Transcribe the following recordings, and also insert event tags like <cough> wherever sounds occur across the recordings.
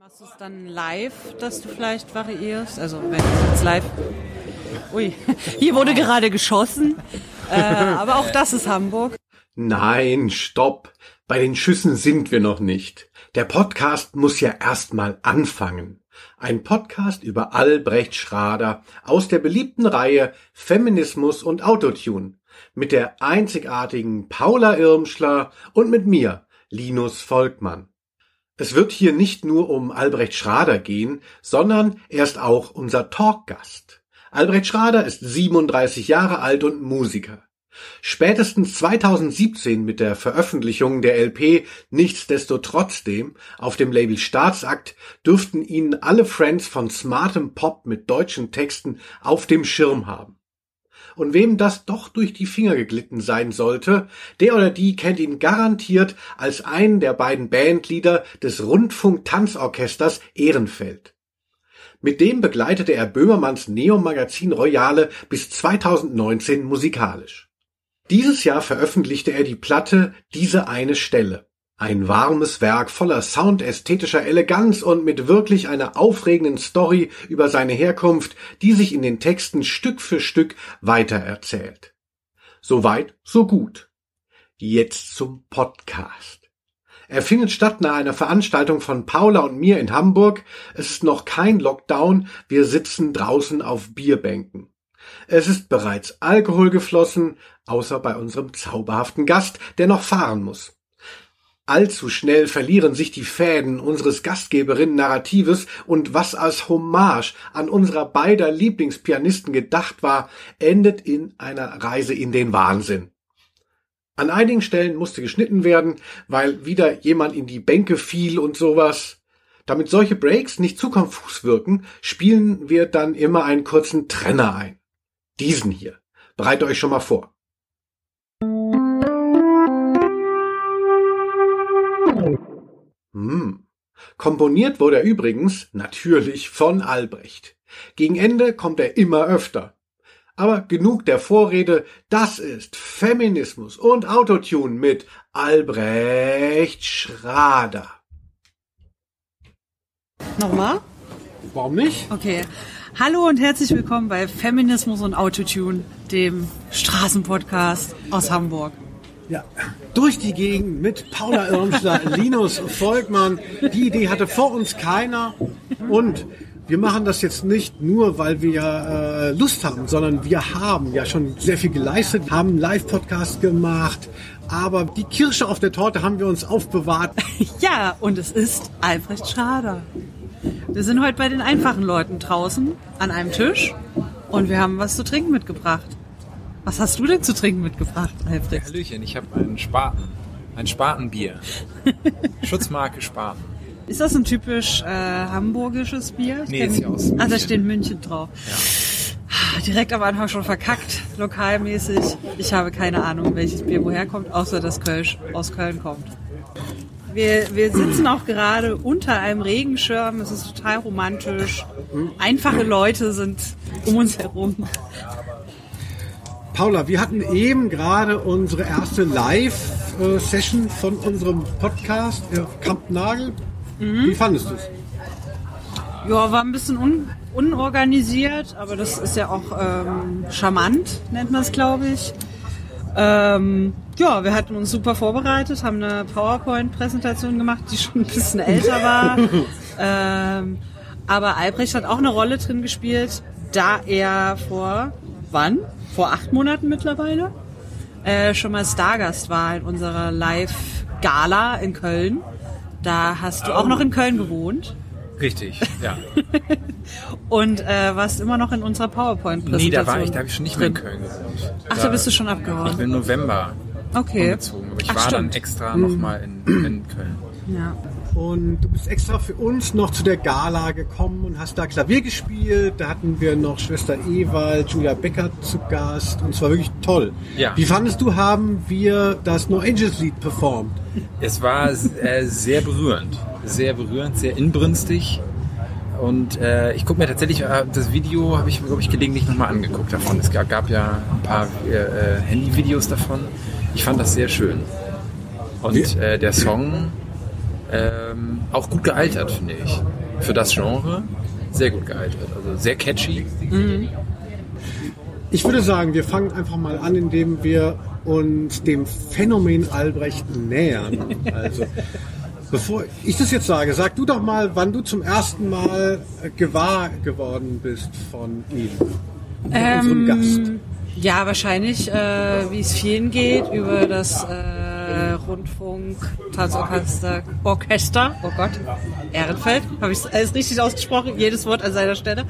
Machst du es dann live, dass du vielleicht variierst? Also wenn es jetzt live. Ui, <laughs> hier wurde gerade geschossen. Äh, aber auch das ist Hamburg. Nein, stopp. Bei den Schüssen sind wir noch nicht. Der Podcast muss ja erstmal anfangen. Ein Podcast über Albrecht Schrader aus der beliebten Reihe Feminismus und Autotune mit der einzigartigen Paula Irmschler und mit mir, Linus Volkmann. Es wird hier nicht nur um Albrecht Schrader gehen, sondern er ist auch unser Talkgast. Albrecht Schrader ist 37 Jahre alt und Musiker. Spätestens 2017 mit der Veröffentlichung der LP Nichtsdestotrotzdem auf dem Label Staatsakt dürften ihn alle Friends von smartem Pop mit deutschen Texten auf dem Schirm haben. Und wem das doch durch die Finger geglitten sein sollte, der oder die kennt ihn garantiert als einen der beiden Bandleader des Rundfunk-Tanzorchesters Ehrenfeld. Mit dem begleitete er Böhmermanns Neo-Magazin Royale bis 2019 musikalisch. Dieses Jahr veröffentlichte er die Platte Diese eine Stelle. Ein warmes Werk voller soundästhetischer Eleganz und mit wirklich einer aufregenden Story über seine Herkunft, die sich in den Texten Stück für Stück weitererzählt. Soweit, so gut. Jetzt zum Podcast. Er findet statt nach einer Veranstaltung von Paula und mir in Hamburg. Es ist noch kein Lockdown, wir sitzen draußen auf Bierbänken. Es ist bereits Alkohol geflossen, außer bei unserem zauberhaften Gast, der noch fahren muss. Allzu schnell verlieren sich die Fäden unseres Gastgeberinnen-Narratives und was als Hommage an unserer beider Lieblingspianisten gedacht war, endet in einer Reise in den Wahnsinn. An einigen Stellen musste geschnitten werden, weil wieder jemand in die Bänke fiel und sowas. Damit solche Breaks nicht zu konfus wirken, spielen wir dann immer einen kurzen Trenner ein. Diesen hier. Bereitet euch schon mal vor. Hm. Komponiert wurde er übrigens natürlich von Albrecht. Gegen Ende kommt er immer öfter. Aber genug der Vorrede, das ist Feminismus und Autotune mit Albrecht Schrader. Nochmal? Warum nicht? Okay. Hallo und herzlich willkommen bei Feminismus und Autotune, dem Straßenpodcast aus Hamburg. Ja, durch die Gegend mit Paula Irmschler, <laughs> Linus Volkmann. Die Idee hatte vor uns keiner. Und wir machen das jetzt nicht nur, weil wir äh, Lust haben, sondern wir haben ja schon sehr viel geleistet, haben einen Live-Podcast gemacht. Aber die Kirsche auf der Torte haben wir uns aufbewahrt. <laughs> Ja, und es ist Albrecht Schrader. Wir sind heute bei den einfachen Leuten draußen an einem Tisch und wir haben was zu trinken mitgebracht. Was hast du denn zu trinken mitgebracht, Alfred? Hallöchen, ich habe einen Spaten. Ein Spatenbier. <laughs> Schutzmarke Spaten. Ist das ein typisch äh, hamburgisches Bier? Ich Nee, ist ja aus Ah, da München. steht München drauf. Ah, Direkt am Anfang schon verkackt, lokalmäßig. Ich habe keine Ahnung, welches Bier woher kommt, außer dass Kölsch aus Köln kommt. Wir, wir sitzen auch gerade unter einem Regenschirm. Es ist total romantisch. Einfache Leute sind um uns herum. Paula, wir hatten eben gerade unsere erste Live-Session von unserem Podcast, äh, Kampnagel. Wie fandest du es? Ja, war ein bisschen un unorganisiert, aber das ist ja auch ähm, charmant, nennt man es, glaube ich. Ähm, ja, wir hatten uns super vorbereitet, haben eine PowerPoint-Präsentation gemacht, die schon ein bisschen älter war. <laughs> ähm, aber Albrecht hat auch eine Rolle drin gespielt, da er vor, wann? Vor acht Monaten mittlerweile, äh, schon mal Stargast war in unserer Live-Gala in Köln. Da hast du auch noch in Köln gewohnt. Richtig, ja. <laughs> Und äh, warst immer noch in unserer PowerPoint-Präsentation. Nee, da war ich, da habe ich schon nicht mehr in. Köln gewohnt. Ach, da bist du schon abgehauen. Ich bin im November Okay. umgezogen, aber ich Ach, war dann stimmt. extra nochmal in, in Köln. Ja. Und du bist extra für uns noch zu der Gala gekommen und hast da Klavier gespielt. Da hatten wir noch Schwester Ewald, Julia Becker zu Gast und es war wirklich toll. Ja. Wie fandest du, haben wir das No Angels Lied performt? Es war äh, sehr berührend, sehr berührend, sehr inbrünstig. Und äh, ich gucke mir tatsächlich, äh, das Video habe ich, glaube ich, gelegentlich nochmal angeguckt davon. Es gab, gab ja ein paar äh, äh, Handyvideos davon. Ich fand das sehr schön. Und äh, der Song Ähm, auch gut gealtert, finde ich. Für das Genre sehr gut gealtert. Also sehr catchy. Ich würde sagen, wir fangen einfach mal an, indem wir uns dem Phänomen Albrecht nähern. Also, bevor ich das jetzt sage, sag du doch mal, wann du zum ersten Mal äh, gewahr geworden bist von ihm. Von unserem Gast. Ähm, ja, wahrscheinlich, äh, wie es vielen geht, über das äh, Rundfunk Tanzorchester Orchester. Oh Gott, Ehrenfeld. Habe ich alles richtig ausgesprochen? Jedes Wort an seiner Stelle.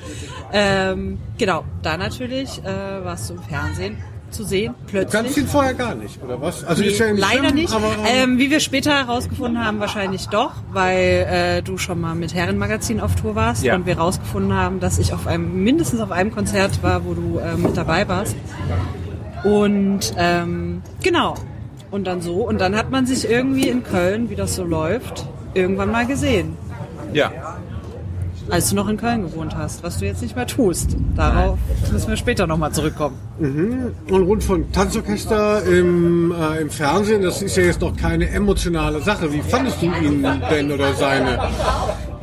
Ähm, genau, da natürlich äh, warst du im Fernsehen zu sehen, plötzlich. ihn vorher gar nicht, oder was? Also Nee, ist ja nicht leider schlimm, nicht. Aber, ähm, wie wir später herausgefunden haben, wahrscheinlich doch, weil äh, du schon mal mit Herrenmagazin auf Tour warst Ja. und wir herausgefunden haben, dass ich auf einem mindestens auf einem Konzert war, wo du äh, mit dabei warst. Und ähm, genau. Und dann so. Und dann hat man sich irgendwie in Köln, wie das so läuft, irgendwann mal gesehen. Ja. Als du noch in Köln gewohnt hast, was du jetzt nicht mehr tust. Darauf müssen wir später nochmal zurückkommen. Und Rundfunk Tanzorchester im, äh, im Fernsehen, das ist ja jetzt noch keine emotionale Sache. Wie fandest du ihn denn oder seine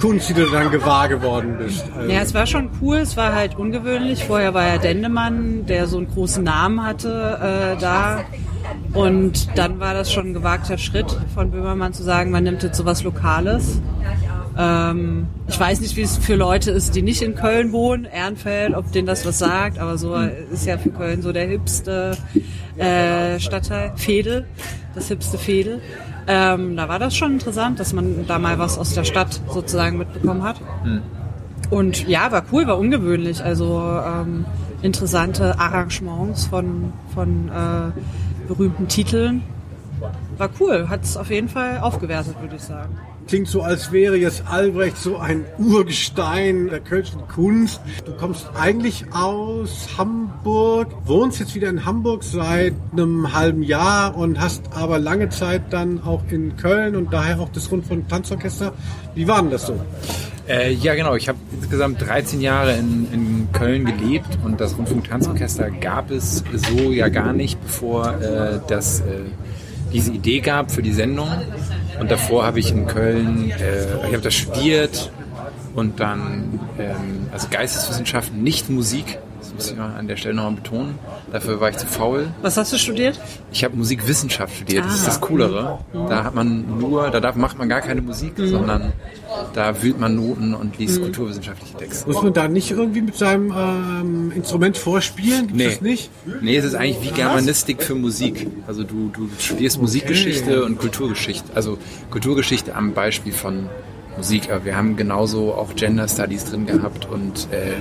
Kunst, die du dann gewahr geworden bist? Also, Ja, es war schon cool, es war halt ungewöhnlich. Vorher war ja Dendemann, der so einen großen Namen hatte, äh, da. Und dann war das schon ein gewagter Schritt von Böhmermann zu sagen, man nimmt jetzt sowas Lokales. Ähm, ich weiß nicht, wie es für Leute ist, die nicht in Köln wohnen, Ehrenfeld, ob denen das was sagt, aber so ist ja für Köln so der hipste äh, Stadtteil, Fedel, das hipste Fedel. Ähm, da war das schon interessant, dass man da mal was aus der Stadt sozusagen mitbekommen hat. Und ja, war cool, war ungewöhnlich. Also ähm, interessante Arrangements von, von äh, berühmten Titeln. War cool, hat es auf jeden Fall aufgewertet, würde ich sagen. Klingt so, als wäre jetzt Albrecht so ein Urgestein der kölschen Kunst. Du kommst eigentlich aus Hamburg, wohnst jetzt wieder in Hamburg seit einem halben Jahr und hast aber lange Zeit dann auch in Köln und daher auch das Rundfunk Tanzorchester. Wie war denn das so? Äh, ja, genau. Ich habe insgesamt 13 Jahre in, in Köln gelebt und das Rundfunk-Tanzorchester gab es so ja gar nicht, bevor äh, das, äh, diese Idee gab für die Sendung. Und davor habe ich in Köln, äh, ich habe das studiert und dann, ähm, also Geisteswissenschaften, nicht Musik. Muss ich mal an der Stelle nochmal betonen. Dafür war ich zu faul. Was hast du studiert? Ich habe Musikwissenschaft studiert, das ist Ah. das Coolere. Da hat man nur, da darf, macht man gar keine Musik, Mhm. sondern da wühlt man Noten und liest kulturwissenschaftliche Texte. Muss man da nicht irgendwie mit seinem ähm, Instrument vorspielen? Gibt Nee. das nicht? Nee, es ist eigentlich wie Germanistik für Musik. Also du, du studierst Musikgeschichte und Kulturgeschichte. Also Kulturgeschichte am Beispiel von Musik. Aber wir haben genauso auch Gender Studies drin gehabt und äh,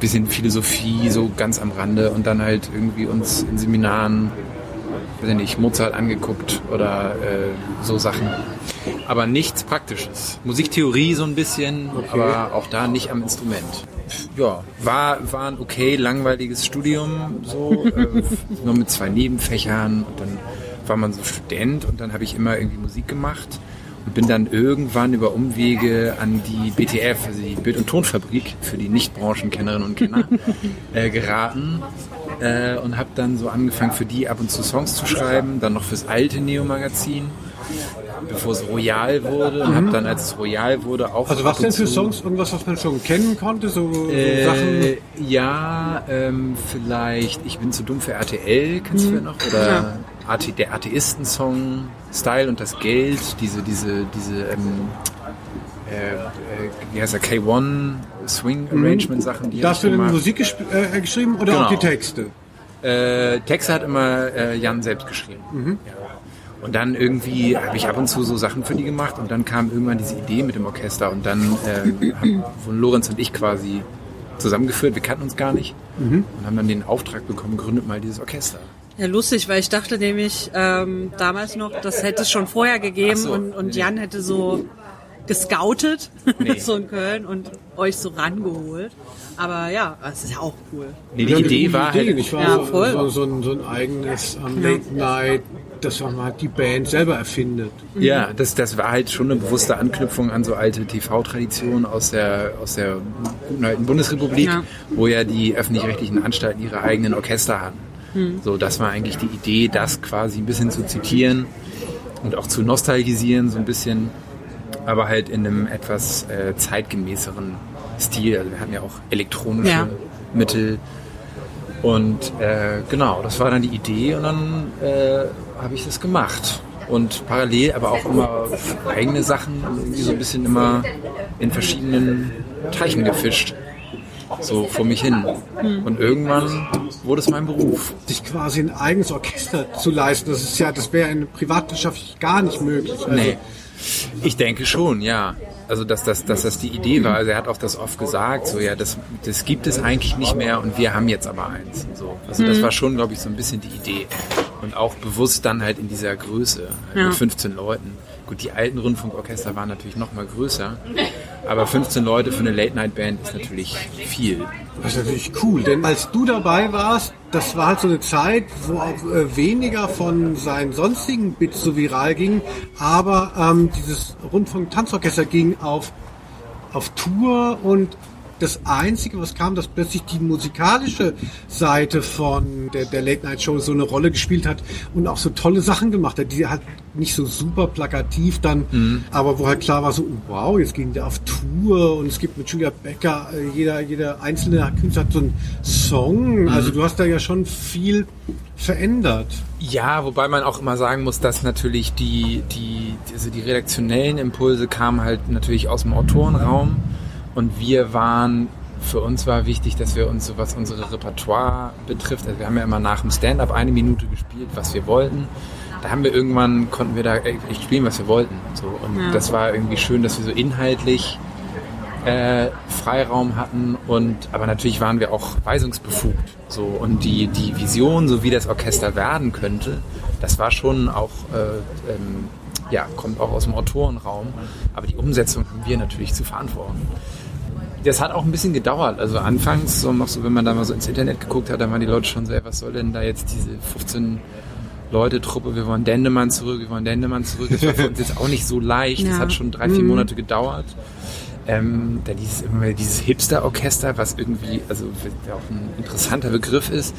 bisschen Philosophie so ganz am Rande und dann halt irgendwie uns in Seminaren, weiß ich nicht, Mozart angeguckt oder äh, so Sachen. Aber nichts Praktisches. Musiktheorie so ein bisschen, aber auch da nicht am Instrument. Ja, war, war ein okay langweiliges Studium, so, äh, <laughs> nur mit zwei Nebenfächern und dann war man so Student und dann habe ich immer irgendwie Musik gemacht und bin dann irgendwann über Umwege an die BTF, also die Bild- und Tonfabrik für die Nicht-Branchenkennerinnen und Kenner, <laughs> äh, geraten äh, und habe dann so angefangen für die ab und zu Songs zu schreiben, dann noch fürs alte Neo-Magazin, bevor es Royal wurde und habe dann, als es Royal wurde, auch Also was denn für Songs? Irgendwas, was man schon kennen konnte? So, äh, Sachen? ja, ähm, vielleicht Ich bin zu dumm für RTL, kennst du ja noch? Oder AT, der Atheisten-Song, Style und das Geld, diese, diese, diese, ähm, äh, äh, wie heißt der, K1 Swing Arrangement Sachen, die Da hast du denn. Musik gesp- äh, geschrieben oder auch Genau. die Texte? Äh, Texte hat immer äh, Jan selbst geschrieben. Ja. Und dann irgendwie habe ich ab und zu so Sachen für die gemacht und dann kam irgendwann diese Idee mit dem Orchester und dann äh, haben von Lorenz und ich quasi zusammengeführt. Wir kannten uns gar nicht und haben dann den Auftrag bekommen, gründet mal dieses Orchester. Ja, lustig, weil ich dachte nämlich ähm, damals noch, das hätte es schon vorher gegeben so, und, und nee. Jan hätte so gescoutet, <laughs> Nee. so in Köln und euch so rangeholt. Aber ja, das ist ja auch cool. Nee, die Ja, Idee war Idee, halt, wahr? Ja, so, voll. So, so, ein, so ein eigenes ähm, Late Night, dass man halt die Band selber erfindet. Ja, das, das war halt schon eine bewusste Anknüpfung an so alte TV-Traditionen aus der, aus der guten alten Bundesrepublik, Ja. wo ja die öffentlich-rechtlichen Anstalten ihre eigenen Orchester hatten. So, das war eigentlich die Idee, das quasi ein bisschen zu zitieren und auch zu nostalgisieren, so ein bisschen. aber halt in einem etwas äh, zeitgemäßeren Stil. Also wir hatten ja auch elektronische Ja. Mittel. Und äh, genau, das war dann die Idee und dann äh, habe ich das gemacht. Und parallel aber auch immer eigene Sachen, irgendwie so ein bisschen immer in verschiedenen Teichen gefischt. So vor mich hin. Und irgendwann wurde es mein Beruf. Sich quasi ein eigenes Orchester zu leisten, das ist ja, das wäre in privatwirtschaftlich gar nicht möglich. Also, Nee. Ich denke schon, ja. Also dass das, dass das die Idee war. Also er hat auch das oft gesagt, so ja, das, das gibt es eigentlich nicht mehr und wir haben jetzt aber eins. So. Also das war schon, glaube ich, so ein bisschen die Idee. Und auch bewusst dann halt in dieser Größe, halt Ja. mit 15 Leuten. Gut, die alten Rundfunkorchester waren natürlich noch mal größer, aber 15 Leute für eine Late-Night-Band ist natürlich viel. Das ist natürlich cool, denn als du dabei warst, das war halt so eine Zeit, wo auch äh, weniger von seinen sonstigen Bits so viral ging, aber ähm, dieses Rundfunk-Tanzorchester ging auf, auf Tour und das Einzige, was kam, dass plötzlich die musikalische Seite von der, der Late-Night-Show so eine Rolle gespielt hat und auch so tolle Sachen gemacht hat, die halt nicht so super plakativ dann, aber wo halt klar war so, wow, jetzt ging der auf Tour und es gibt mit Julia Becker, äh, jeder, jeder einzelne Künstler hat so einen Song, also du hast da ja schon viel verändert. Ja, wobei man auch immer sagen muss, dass natürlich die, die, also die redaktionellen Impulse kamen halt natürlich aus dem Autorenraum und wir waren, für uns war wichtig, dass wir uns so was unsere Repertoire betrifft, also wir haben ja immer nach dem Stand-up eine Minute gespielt, was wir wollten. Da haben wir irgendwann, konnten wir da echt spielen, was wir wollten. So. Und Ja. das war irgendwie schön, dass wir so inhaltlich äh, Freiraum hatten und aber natürlich waren wir auch weisungsbefugt so und die die Vision so wie das Orchester werden könnte das war schon auch äh, ähm, ja kommt auch aus dem Autorenraum aber die Umsetzung haben wir natürlich zu verantworten das hat auch ein bisschen gedauert. Also anfangs so noch so wenn man da mal so ins Internet geguckt hat dann waren die Leute schon so ey, was soll denn da jetzt diese 15 Leute Truppe? Wir wollen Dendemann zurück wir wollen Dendemann zurück. Das war für uns jetzt auch nicht so leicht. Das Ja. hat schon drei vier Monate gedauert. Ähm, dann dieses, dieses Hipster-Orchester, was irgendwie, also auch ein interessanter Begriff ist.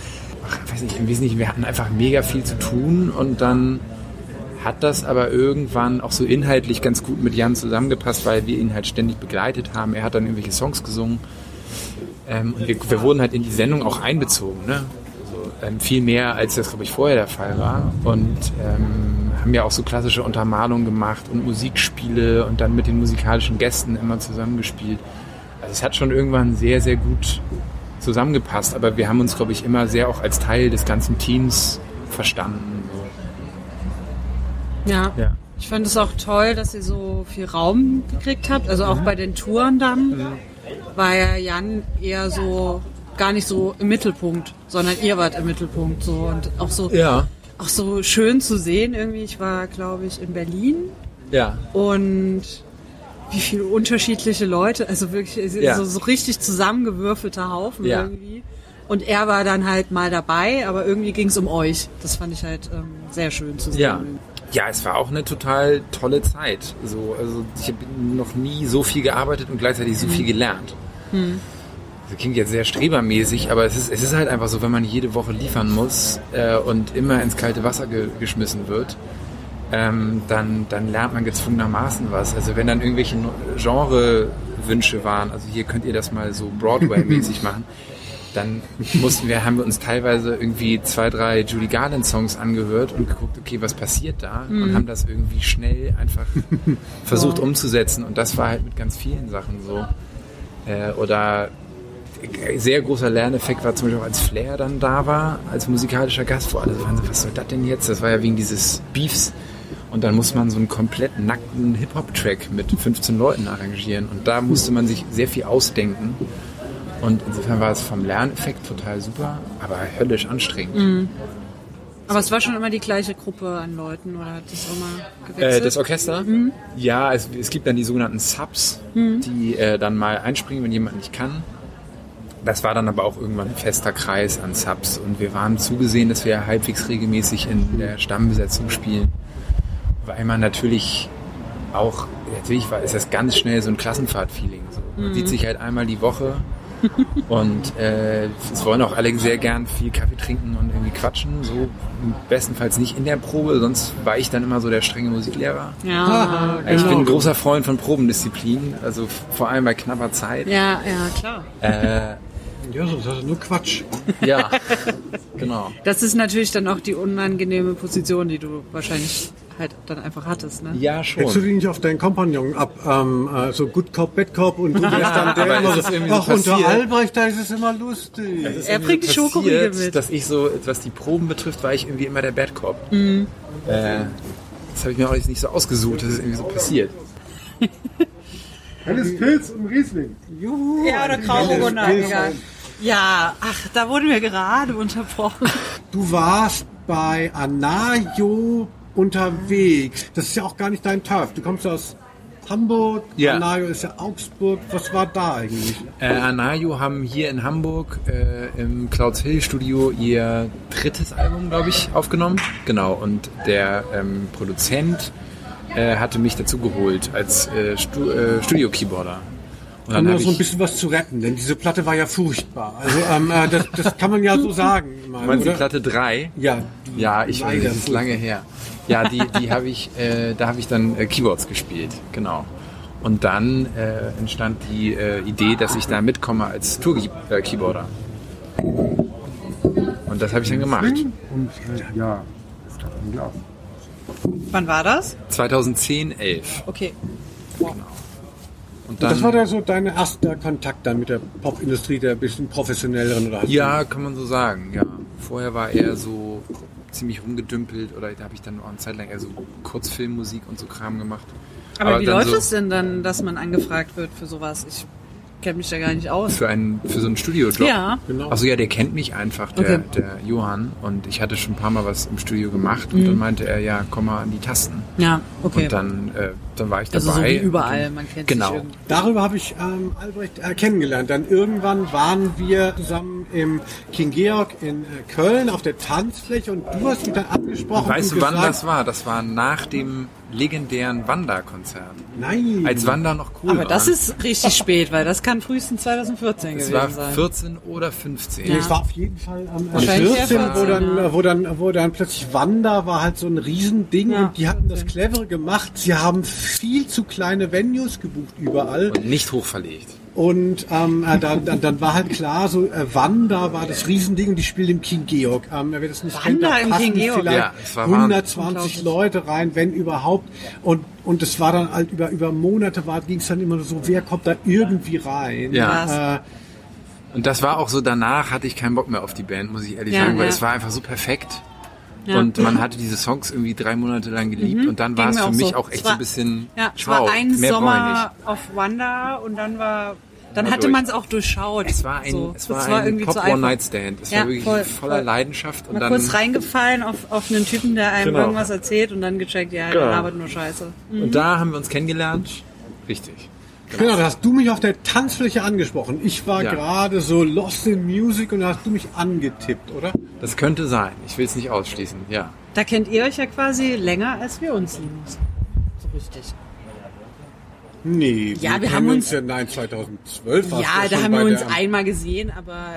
Ach, weiß nicht, im Wesentlichen, wir hatten einfach mega viel zu tun und dann hat das aber irgendwann auch so inhaltlich ganz gut mit Jan zusammengepasst, weil wir ihn halt ständig begleitet haben. Er hat dann irgendwelche Songs gesungen. Ähm, und wir, wir wurden halt in die Sendung auch einbezogen, ne? Also, ähm, viel mehr, als das, glaube ich, vorher der Fall war. Und ähm, haben ja auch so klassische Untermalungen gemacht und Musikspiele und dann mit den musikalischen Gästen immer zusammengespielt. Also es hat schon irgendwann sehr, sehr gut zusammengepasst, aber wir haben uns, glaube ich, immer sehr auch als Teil des ganzen Teams verstanden. Ja. Ja. Ich fand es auch toll, dass ihr so viel Raum gekriegt habt. Also auch bei den Touren dann war ja Jan eher so gar nicht so im Mittelpunkt, sondern ihr wart im Mittelpunkt so und auch so Ja. auch so schön zu sehen irgendwie. Ich war, glaube ich, in Berlin Ja. und wie viele unterschiedliche Leute, also wirklich Ja. so, so richtig zusammengewürfelter Haufen Ja. irgendwie. Und er war dann halt mal dabei, aber irgendwie ging es um euch. Das fand ich halt ähm, sehr schön zu sehen. Ja. Ja, es war auch eine total tolle Zeit. So, also ich habe noch nie so viel gearbeitet und gleichzeitig so viel gelernt. Das klingt jetzt sehr strebermäßig, aber es ist, es ist halt einfach so, wenn man jede Woche liefern muss äh, und immer ins kalte Wasser ge geschmissen wird, ähm, dann, dann lernt man gezwungenermaßen was. Also wenn dann irgendwelche Genre-Wünsche waren, also hier könnt ihr das mal so <laughs> Broadway-mäßig machen, dann mussten wir, haben wir uns teilweise irgendwie zwei, drei Judy Garland Songs angehört und geguckt, okay, was passiert da? Und haben das irgendwie schnell einfach <laughs> versucht umzusetzen. Und das war halt mit ganz vielen Sachen so. Äh, oder sehr großer Lerneffekt war zum Beispiel auch, als Flair dann da war, als musikalischer Gast, wo alle so waren so, was soll das denn jetzt? Das war ja wegen dieses Beefs. Und dann muss man so einen komplett nackten Hip-Hop-Track mit 15 Leuten arrangieren. Und da musste man sich sehr viel ausdenken. Und insofern war es vom Lerneffekt total super, aber höllisch anstrengend. Aber es war schon immer die gleiche Gruppe an Leuten oder hat das immer gewechselt? Äh, das Orchester? Ja, es, es gibt dann die sogenannten Subs, die äh, dann mal einspringen, wenn jemand nicht kann. Das war dann aber auch irgendwann ein fester Kreis an Subs und wir waren zugesehen, dass wir halbwegs regelmäßig in der Stammbesetzung spielen. Weil man natürlich auch, natürlich war, ist das ganz schnell so ein Klassenfahrt-Feeling. So. Man sieht sich halt einmal die Woche Und äh, es wollen auch alle sehr gern viel Kaffee trinken und irgendwie quatschen. So bestenfalls nicht in der Probe, sonst war ich dann immer so der strenge Musiklehrer. Ja, Ich genau. bin ein großer Freund von Probendisziplin, also vor allem bei knapper Zeit. Ja, ja, klar. Äh, Ja, sonst hast du nur Quatsch. ja, genau. Das ist natürlich dann auch die unangenehme Position, die du wahrscheinlich halt dann einfach hattest, ne? Ja, Hättest du schon. dich nicht auf deinen Kompagnon ab, ähm, äh, so Good Cop, Bad Cop und du wärst dann <laughs> der immer es ist so, ach, unter. Albrecht, da ist es immer lustig. Er bringt die Schokoriegel mit. dass ich so, was die Proben betrifft, war ich irgendwie immer der Bad Cop. Mhm. Äh, das habe ich mir auch nicht so ausgesucht, das ist irgendwie so passiert. Helles Pilz und Riesling. Juhu, Ja, oder Grauburgunder. Ja, ach, da wurden wir gerade unterbrochen. Du warst bei Anayo unterwegs. Das ist ja auch gar nicht dein Turf. Du kommst aus Hamburg, Ja. Anayo ist ja Augsburg. Was war da eigentlich? Äh, Anayo haben hier in Hamburg äh, im Clouds Hill Studio ihr drittes Album, glaube ich, aufgenommen. Genau, und der ähm, Produzent äh, hatte mich dazu geholt als äh, Stu äh, Studio-Keyboarder. Um habe so ein bisschen was zu retten, denn diese Platte war ja furchtbar. Also ähm, äh, das, das kann man ja so <laughs> sagen. Mal, Meinst du oder? Platte 3? Ja, die Ja, ich weiß, das ist lange her. Ja, die, die habe ich, äh, da habe ich dann äh, Keyboards gespielt, genau. Und dann äh, entstand die äh, Idee, dass ich da mitkomme als Tour-Keyboarder. Und das habe ich dann gemacht. Und äh, ja, ist doch unglaublich. Wann war das? 2010, 11. Okay. Und Das war dann, da so dein erster Kontakt dann mit der Popindustrie, der bisschen professionelleren oder halt ja, kann man so sagen, ja. Vorher war er so ziemlich rumgedümpelt oder da habe ich dann auch eine Zeit lang eher so Kurzfilmmusik und so Kram gemacht. Aber, wie dann läuft so es denn dann, dass man angefragt wird für sowas? Ich kenne mich da gar nicht aus. Für einen, für so einen Studiojob. Ja. Genau. Achso, ja, der kennt mich einfach, der, Okay. der Johann. Und ich hatte schon ein paar Mal was im Studio gemacht. Mhm. Und dann meinte er, ja, komm mal an die Tasten. Ja, okay. Und dann, äh, dann war ich dabei. also so wie überall, man kennt Genau. sich irgendwie. Darüber habe ich ähm, Albrecht äh, kennengelernt. Dann irgendwann waren wir zusammen im King Georg in äh, Köln auf der Tanzfläche und du hast mich dann angesprochen. Weißt du, wann gesagt, das war? Das war nach dem legendären Wanda-Konzert. Nein. Als Wanda noch cool Aber war. das ist richtig spät, weil das kann frühestens 2014 Es gewesen war sein. 14 oder 15. Nee, es war auf jeden Fall am Wahrscheinlich 14, eher wo 14, dann, ja. wo dann, wo dann plötzlich Wanda war halt so ein Riesending Ja, und die hatten das clevere gemacht. Sie haben viel zu kleine Venues gebucht überall Und nicht hochverlegt. Und ähm, äh, dann, dann, dann war halt klar, so äh, Wanda war das Riesending und die spielt im King Georg. Ähm, wer das nicht Wanda kennt, da im passen King Georg? vielleicht Ja, es war 120 Unglaublich. Leute rein, wenn überhaupt. Und und es war dann halt über über Monate war ging es dann immer so, wer kommt da irgendwie rein? Ja. Äh, Und das war auch so, danach hatte ich keinen Bock mehr auf die Band, muss ich ehrlich Ja, sagen, weil ja. es war einfach so perfekt. Ja. Und man hatte diese Songs irgendwie drei Monate lang geliebt und dann war es für mich so. auch Es echt war- so ein bisschen Ja, es schwau. war ein Mehr Sommer auf Wanda und dann war, dann War hatte man es auch durchschaut. Es war ein, so. es war Das ein irgendwie Pop One. Night Stand. Es Ja, war wirklich voll, voller voll. Leidenschaft und Mal dann kurz reingefallen auf, auf einen Typen, der einem Genau. irgendwas erzählt und dann gecheckt, ja, Genau. der labert nur Scheiße. und da haben wir uns kennengelernt. Richtig. Genau, da hast du mich auf der Tanzfläche angesprochen. Ich war Ja. gerade so lost in music und da hast du mich angetippt, oder? Das könnte sein. Ich will es nicht ausschließen. Ja. Da kennt ihr euch ja quasi länger als wir uns, Linus. So richtig. Nee, Ja, wir kennen haben uns- ja, nein, 2012 warst Ja, da haben wir uns einmal gesehen, aber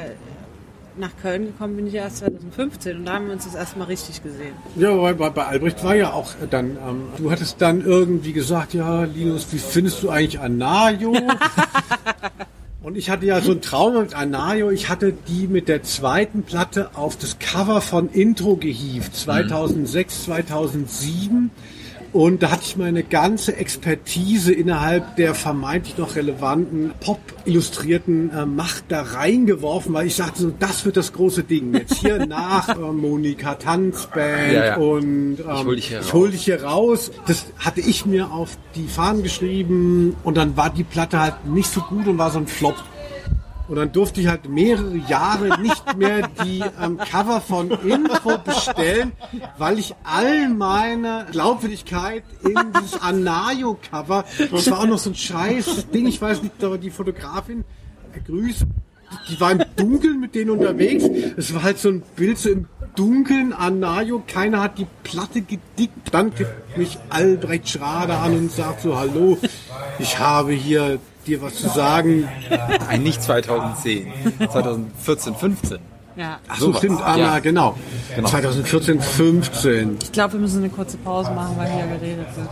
nach Köln gekommen bin ich erst 2015 und da haben wir uns das erste Mal richtig gesehen. Ja, bei, bei, bei Albrecht war ja auch dann, ähm, du hattest dann irgendwie gesagt, ja, Linus, wie findest du eigentlich Anayo? <laughs> Und ich hatte ja so einen Traum mit Anayo. Ich hatte die mit der zweiten Platte auf das Cover von Intro gehievt, 2006, 2007. Und da hatte ich meine ganze Expertise innerhalb der vermeintlich noch relevanten Pop-illustrierten äh, Macht da reingeworfen, weil ich sagte so, das wird das große Ding. Jetzt hier <laughs> nach äh, Monika Tanzband Ja, ja. und ähm, Ich hol ich hol dich hier raus. Das hatte ich mir auf die Fahnen geschrieben und dann war die Platte halt nicht so gut und war so ein Flop. Und dann durfte ich halt mehrere Jahre nicht mehr die ähm, Cover von Info bestellen, weil ich all meine Glaubwürdigkeit in dieses Anayo-Cover, das war auch noch so ein scheiß Ding, ich weiß nicht, aber die Fotografin, äh, Grüße, die war im Dunkeln mit denen unterwegs. Es war halt so ein Bild so im Dunkeln an Najo, keiner hat die Platte gedickt. Dann tippt mich Albrecht Schrader an und sagt so, hallo, ich habe hier dir was zu sagen. Nein, nicht 2010. 2014, 15. Ja. Ach so, stimmt, Anna, Ja. genau. Genau. 2014, 15. Ich glaube, wir müssen eine kurze Pause machen, weil hier geredet wird.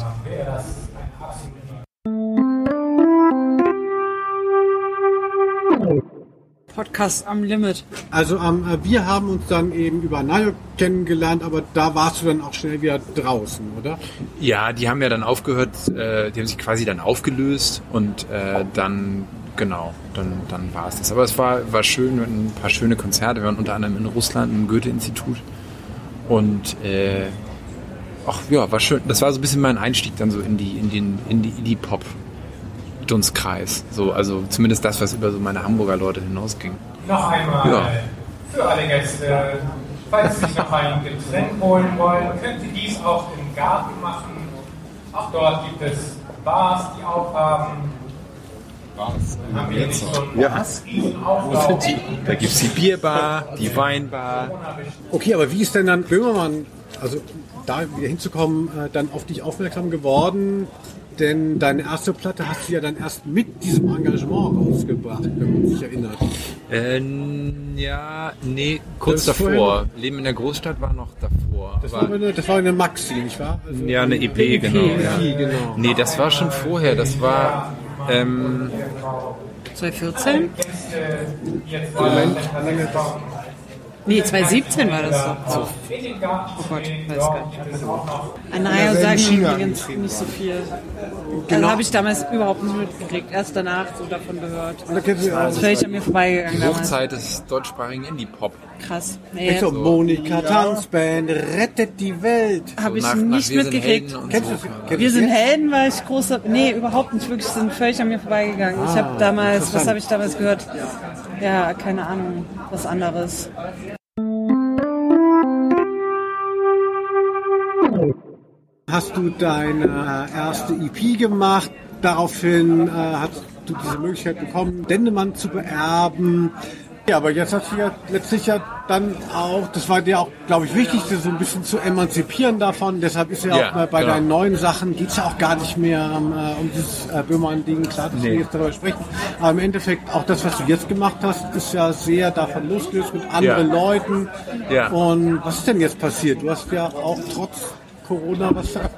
Podcast am Limit. Also ähm, äh, wir haben uns dann eben über Najo kennengelernt, aber da warst du dann auch schnell wieder draußen, oder? Ja, die haben ja dann aufgehört, äh, die haben sich quasi dann aufgelöst und äh, dann, genau, dann, dann war es das. Aber es war, war schön, wir hatten ein paar schöne Konzerte. Wir waren unter anderem in Russland im Goethe-Institut und äh, ach ja, war schön. Das war so ein bisschen mein Einstieg dann so in die, in den, in die Indie-Pop. Dunstkreis. So, also zumindest das, was über so meine Hamburger Leute hinausging. Noch einmal Ja. für alle Gäste, falls Sie sich noch ein Getränk holen wollen, könnt ihr dies auch im Garten machen. Auch dort gibt es Bars, die aufhaben. Bars? Haben wir einen Ja. Riesenaufbau. Da gibt's die Bierbar, die Weinbar. Okay, aber wie ist denn dann Böhmermann, also da wieder hinzukommen, äh, dann auf dich aufmerksam geworden? Denn deine erste Platte hast du ja dann erst mit diesem Engagement rausgebracht, wenn man sich erinnert. Ähm, ja, nee, kurz Das davor. Leben in der Großstadt war noch davor. Das war, eine, das war eine Maxi, nicht wahr? Also, ja, eine EP, genau. Ja. EP, genau. Nee, das war schon vorher. Das war, ähm, 2014? Moment, Nee, 2017 war das so. Oh Gott, weiß gar nicht. Naja, sagen China übrigens nicht so viel. Also habe ich damals überhaupt nicht mitgekriegt. Erst danach so davon gehört. da kennst du ja Das ist völlig an mir vorbeigegangen damals. Hochzeit des deutschsprachigen Indie-Pop. Krass. Nee, Echt so, Monika Tanzband, rettet die Welt. habe ich nach, nach nicht sind mitgekriegt. Kennst so. du Wir sind? Helden, war ich großer. Nee, überhaupt nicht. Wirklich, sind völlig an mir vorbeigegangen. ich habe damals, was habe ich damals gehört? Ja, keine Ahnung, was anderes. Hast du deine äh, erste EP gemacht? Daraufhin äh, hast du diese Möglichkeit bekommen, Dendemann zu beerben. Ja, aber jetzt hast du ja letztlich ja dann auch, das war dir auch, glaube ich, wichtig, so ein bisschen zu emanzipieren davon. Deshalb ist ja, Ja, auch bei genau. deinen neuen Sachen geht's ja auch gar nicht mehr ähm, äh, um dieses äh, Böhmermann-Ding. Klar, dass wir Nee. jetzt darüber sprechen. Aber im Endeffekt, auch das, was du jetzt gemacht hast, ist ja sehr davon losgelöst mit anderen Ja. Leuten. Ja. Und was ist denn jetzt passiert? Du hast ja auch trotz Corona was gerade.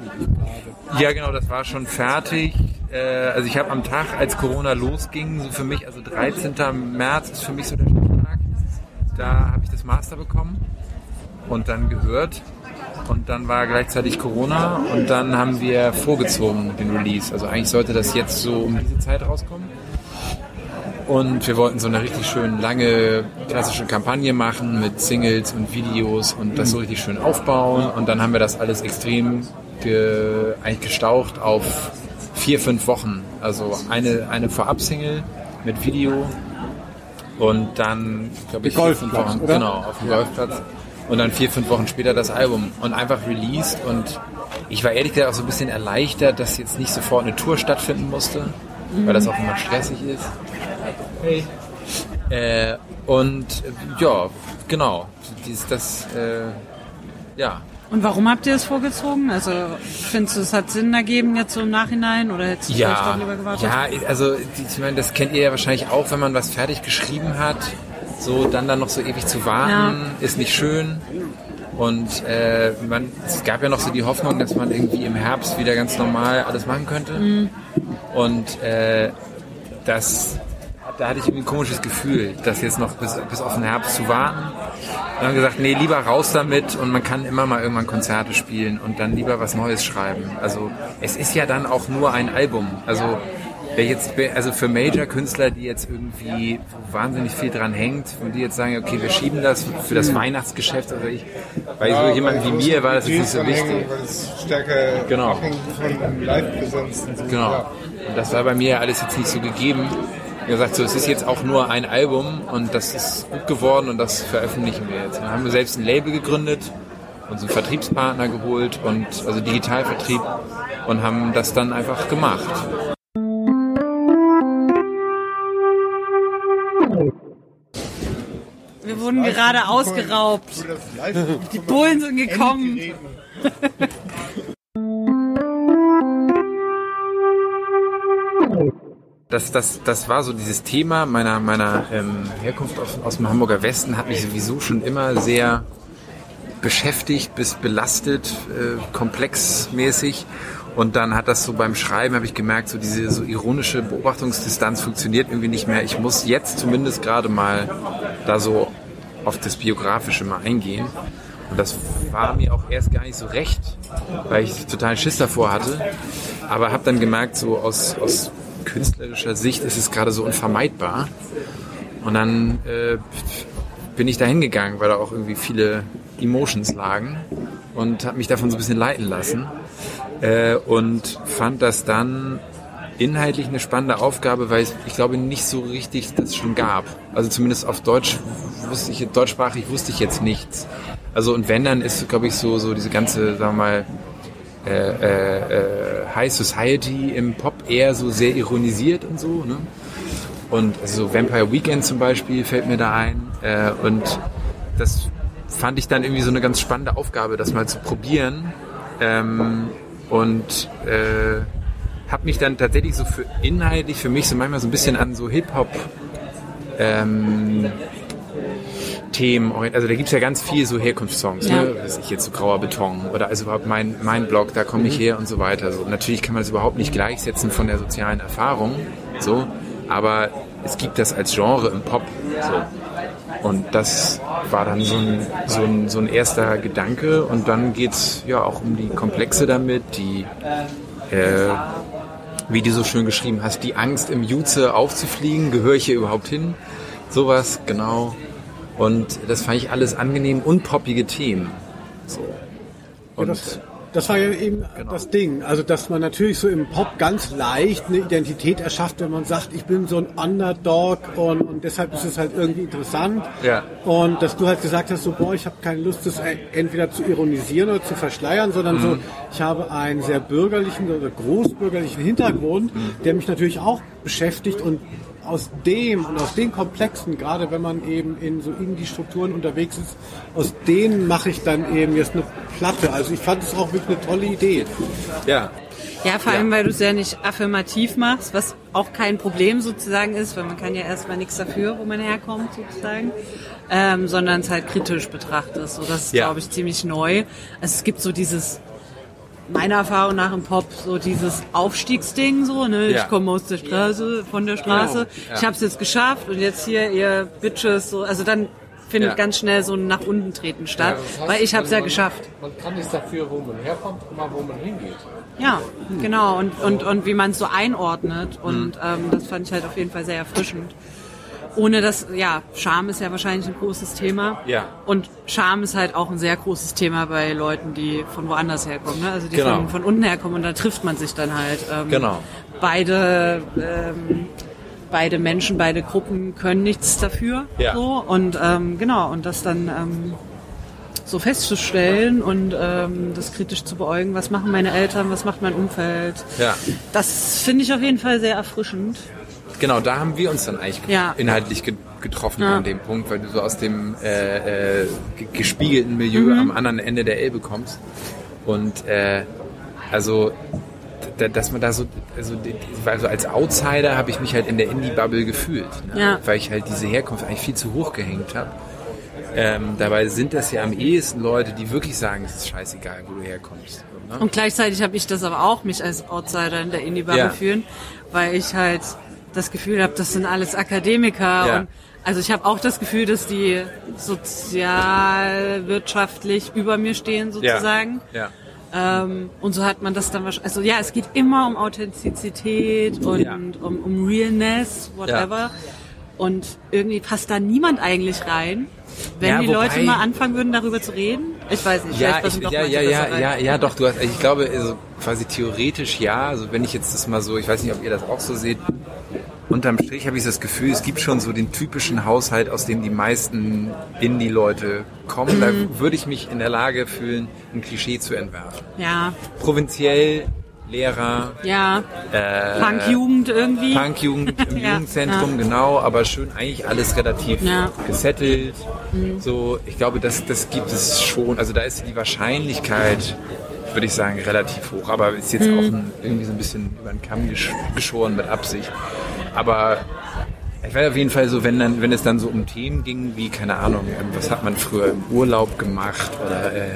Ja, genau, das war schon fertig. Äh, also ich habe am Tag, als Corona losging, so für mich, also 13. März ist für mich so der Stichtag. Da habe ich das Master bekommen und dann gehört. Und dann war gleichzeitig Corona und dann haben wir vorgezogen den Release. Also eigentlich sollte das jetzt so um diese Zeit rauskommen. Und wir wollten so eine richtig schön lange klassische Kampagne machen mit Singles und Videos und das so richtig schön aufbauen. Und dann haben wir das alles extrem ge, eigentlich gestaucht auf vier, fünf Wochen. Also eine, eine Vorab-Single mit Video und dann, glaube ich, vier, fünf Golfplatz, Wochen, oder? genau, auf dem Golfplatz. Und dann vier, fünf Wochen später das Album und einfach released. Und ich war ehrlich gesagt auch so ein bisschen erleichtert, dass jetzt nicht sofort eine Tour stattfinden musste, weil das auch immer stressig ist. Äh, und äh, ja, genau. Dies, das, äh, ja. Und warum habt ihr es vorgezogen? Also findest du, es hat Sinn ergeben jetzt so im Nachhinein oder hättest du vielleicht Ja, doch lieber gewartet? ja, also ich meine, das kennt ihr ja wahrscheinlich auch, wenn man was fertig geschrieben hat, so dann dann noch so ewig zu warten, ist nicht schön. Und äh, man, es gab ja noch so die Hoffnung, dass man irgendwie im Herbst wieder ganz normal alles machen könnte. Mhm. Und äh, das, da hatte ich irgendwie ein komisches Gefühl, das jetzt noch bis, bis auf den Herbst zu warten. Und dann gesagt, nee, lieber raus damit und man kann immer mal irgendwann Konzerte spielen und dann lieber was Neues schreiben. Also es ist ja dann auch nur ein Album. Also wer jetzt, also für Major-Künstler, die jetzt irgendwie wahnsinnig viel dran hängt und die jetzt sagen, okay, wir schieben das für das Weihnachtsgeschäft oder ich, bei so jemandem wie mir war das jetzt nicht so wichtig. Weil stärker Genau. von so. Genau. Ja. Und das war bei mir alles jetzt nicht so gegeben. Ich habe gesagt, so, es ist jetzt auch nur ein Album und das ist gut geworden und das veröffentlichen wir jetzt. Dann haben wir selbst ein Label gegründet, uns einen Vertriebspartner geholt und also Digitalvertrieb und haben das dann einfach gemacht. Wir wurden gerade ausgeraubt. Die Bullen sind gekommen. <laughs> Das, das, das war so dieses Thema meiner, meiner ähm, Herkunft aus, aus dem Hamburger Westen, hat mich sowieso schon immer sehr beschäftigt bis belastet, äh, komplexmäßig. Und dann hat das so beim Schreiben, habe ich gemerkt, so diese so ironische Beobachtungsdistanz funktioniert irgendwie nicht mehr. Ich muss jetzt zumindest gerade mal da so auf das Biografische mal eingehen. Und das war mir auch erst gar nicht so recht, weil ich total Schiss davor hatte. Aber habe dann gemerkt, so aus, aus künstlerischer Sicht ist es gerade so unvermeidbar. Und dann äh, bin ich da hingegangen, weil da auch irgendwie viele Emotions lagen und habe mich davon so ein bisschen leiten lassen äh, und fand das dann inhaltlich eine spannende Aufgabe, weil ich, ich glaube nicht so richtig das schon gab. Also zumindest auf Deutsch wusste ich, deutschsprachig wusste ich jetzt nichts. Also und wenn dann ist, glaube ich, so so diese ganze, sagen wir mal, äh, äh, äh, High Society im Pop eher so sehr ironisiert und so. Ne? Und so Vampire Weekend zum Beispiel fällt mir da ein. Äh, und das fand ich dann irgendwie so eine ganz spannende Aufgabe, das mal zu probieren. Ähm, und äh, habe mich dann tatsächlich so für inhaltlich für mich so manchmal so ein bisschen an so Hip-Hop ähm, Themen, also da gibt's ja ganz viel so Herkunftssongs, Ja. ne? Weiß ich jetzt so grauer Beton oder also überhaupt mein, mein Blog, da komme ich her und so weiter. So, natürlich kann man das überhaupt nicht gleichsetzen von der sozialen Erfahrung, so, aber es gibt das als Genre im Pop. So. Und das war dann so ein, so ein, so ein erster Gedanke und dann geht's ja auch um die Komplexe damit, die äh, wie du so schön geschrieben hast, die Angst im Juze aufzufliegen, gehöre ich hier überhaupt hin? Sowas, genau. Und das fand ich alles angenehm und poppige Themen. So. Und das, das war ja eben Genau. das Ding. Also, dass man natürlich so im Pop ganz leicht eine Identität erschafft, wenn man sagt, ich bin so ein Underdog und, und deshalb ist es halt irgendwie interessant. Ja. Und dass du halt gesagt hast, so, boah, ich habe keine Lust, das entweder zu ironisieren oder zu verschleiern, sondern so, Mhm. ich habe einen sehr bürgerlichen oder großbürgerlichen Hintergrund, Mhm. der mich natürlich auch beschäftigt und aus dem und aus den Komplexen, gerade wenn man eben in so Indie-Strukturen unterwegs ist, aus denen mache ich dann eben jetzt eine Platte. Also ich fand es auch wirklich eine tolle Idee. ja, Ja, vor allem, Ja. weil du es ja nicht affirmativ machst, was auch kein Problem sozusagen ist, weil man kann ja erstmal nichts dafür, wo man herkommt sozusagen, ähm, sondern es halt kritisch betrachtest. So, das ist, Ja. glaube ich, ziemlich neu. Also es gibt so dieses, meiner Erfahrung nach im Pop, so dieses Aufstiegsding, so, ne, Ja. ich komme aus der Straße, von der Straße, Genau, ja. ich habe es jetzt geschafft und jetzt hier, ihr Bitches, so, also dann findet Ja. ganz schnell so ein nach unten treten statt, weil ich habe es ja man, geschafft. Man kann nichts dafür, wo man herkommt, immer wo man hingeht. Ja, genau. Und, und, und wie man es so einordnet. Und ähm, das fand ich halt auf jeden Fall sehr erfrischend. Ohne das, ja, Scham ist ja wahrscheinlich ein großes Thema. Ja. Und Scham ist halt auch ein sehr großes Thema bei Leuten, die von woanders herkommen. Ne? Also die Genau. von, von unten herkommen und da trifft man sich dann halt. Ähm, Genau. Beide, ähm, beide Menschen, beide Gruppen können nichts dafür. Ja. So. Und ähm, genau, und das dann ähm, so festzustellen und ähm, das kritisch zu beäugen, was machen meine Eltern, was macht mein Umfeld. ja. Das finde ich auf jeden Fall sehr erfrischend. Genau, da haben wir uns dann eigentlich Ja. inhaltlich ge getroffen Ja. an dem Punkt, weil du so aus dem äh, äh, ge- gespiegelten Milieu Mhm. am anderen Ende der Elbe kommst. Und äh, also, dass man da so, also, also als Outsider habe ich mich halt in der Indie-Bubble gefühlt, ne? Ja. weil ich halt diese Herkunft eigentlich viel zu hoch gehängt habe. Ähm, dabei sind das ja am ehesten Leute, die wirklich sagen, es ist scheißegal, wo du herkommst. Ne? Und gleichzeitig habe ich das aber auch, mich als Outsider in der Indie-Bubble Ja. fühlen, weil ich halt das Gefühl habe, das sind alles Akademiker. Ja. Und also ich habe auch das Gefühl, dass die sozialwirtschaftlich über mir stehen sozusagen. Ja. Ähm, und so hat man das dann wahrscheinlich. Also ja, es geht immer um Authentizität und Ja. um, um Realness, whatever. Und irgendwie passt da niemand eigentlich rein. Wenn Ja, die wobei- Leute mal anfangen würden, darüber zu reden. Ich weiß nicht, Ja, ich, ja, ja, ja, ja, ja, doch, du hast, ich glaube, also quasi theoretisch ja, also wenn ich jetzt das mal so, ich weiß nicht, ob ihr das auch so seht, unterm Strich habe ich das Gefühl, es gibt schon so den typischen Haushalt, aus dem die meisten Indie-Leute kommen. Da <clears throat> würde ich mich in der Lage fühlen, ein Klischee zu entwerfen. Ja, Provinziell, Lehrer, Ja, äh, Punkjugend irgendwie. Punkjugend im <laughs> Ja, Jugendzentrum, genau, aber schön eigentlich alles relativ Ja. Mhm. gesettelt. So, ich glaube, das, das gibt es schon. Also da ist die Wahrscheinlichkeit, würde ich sagen, relativ hoch. Aber ist jetzt Mhm. auch ein, irgendwie so ein bisschen über den Kamm gesch geschoren mit Absicht. Aber ich weiß auf jeden Fall so, wenn dann, wenn es dann so um Themen ging, wie, keine Ahnung, was hat man früher im Urlaub gemacht oder äh,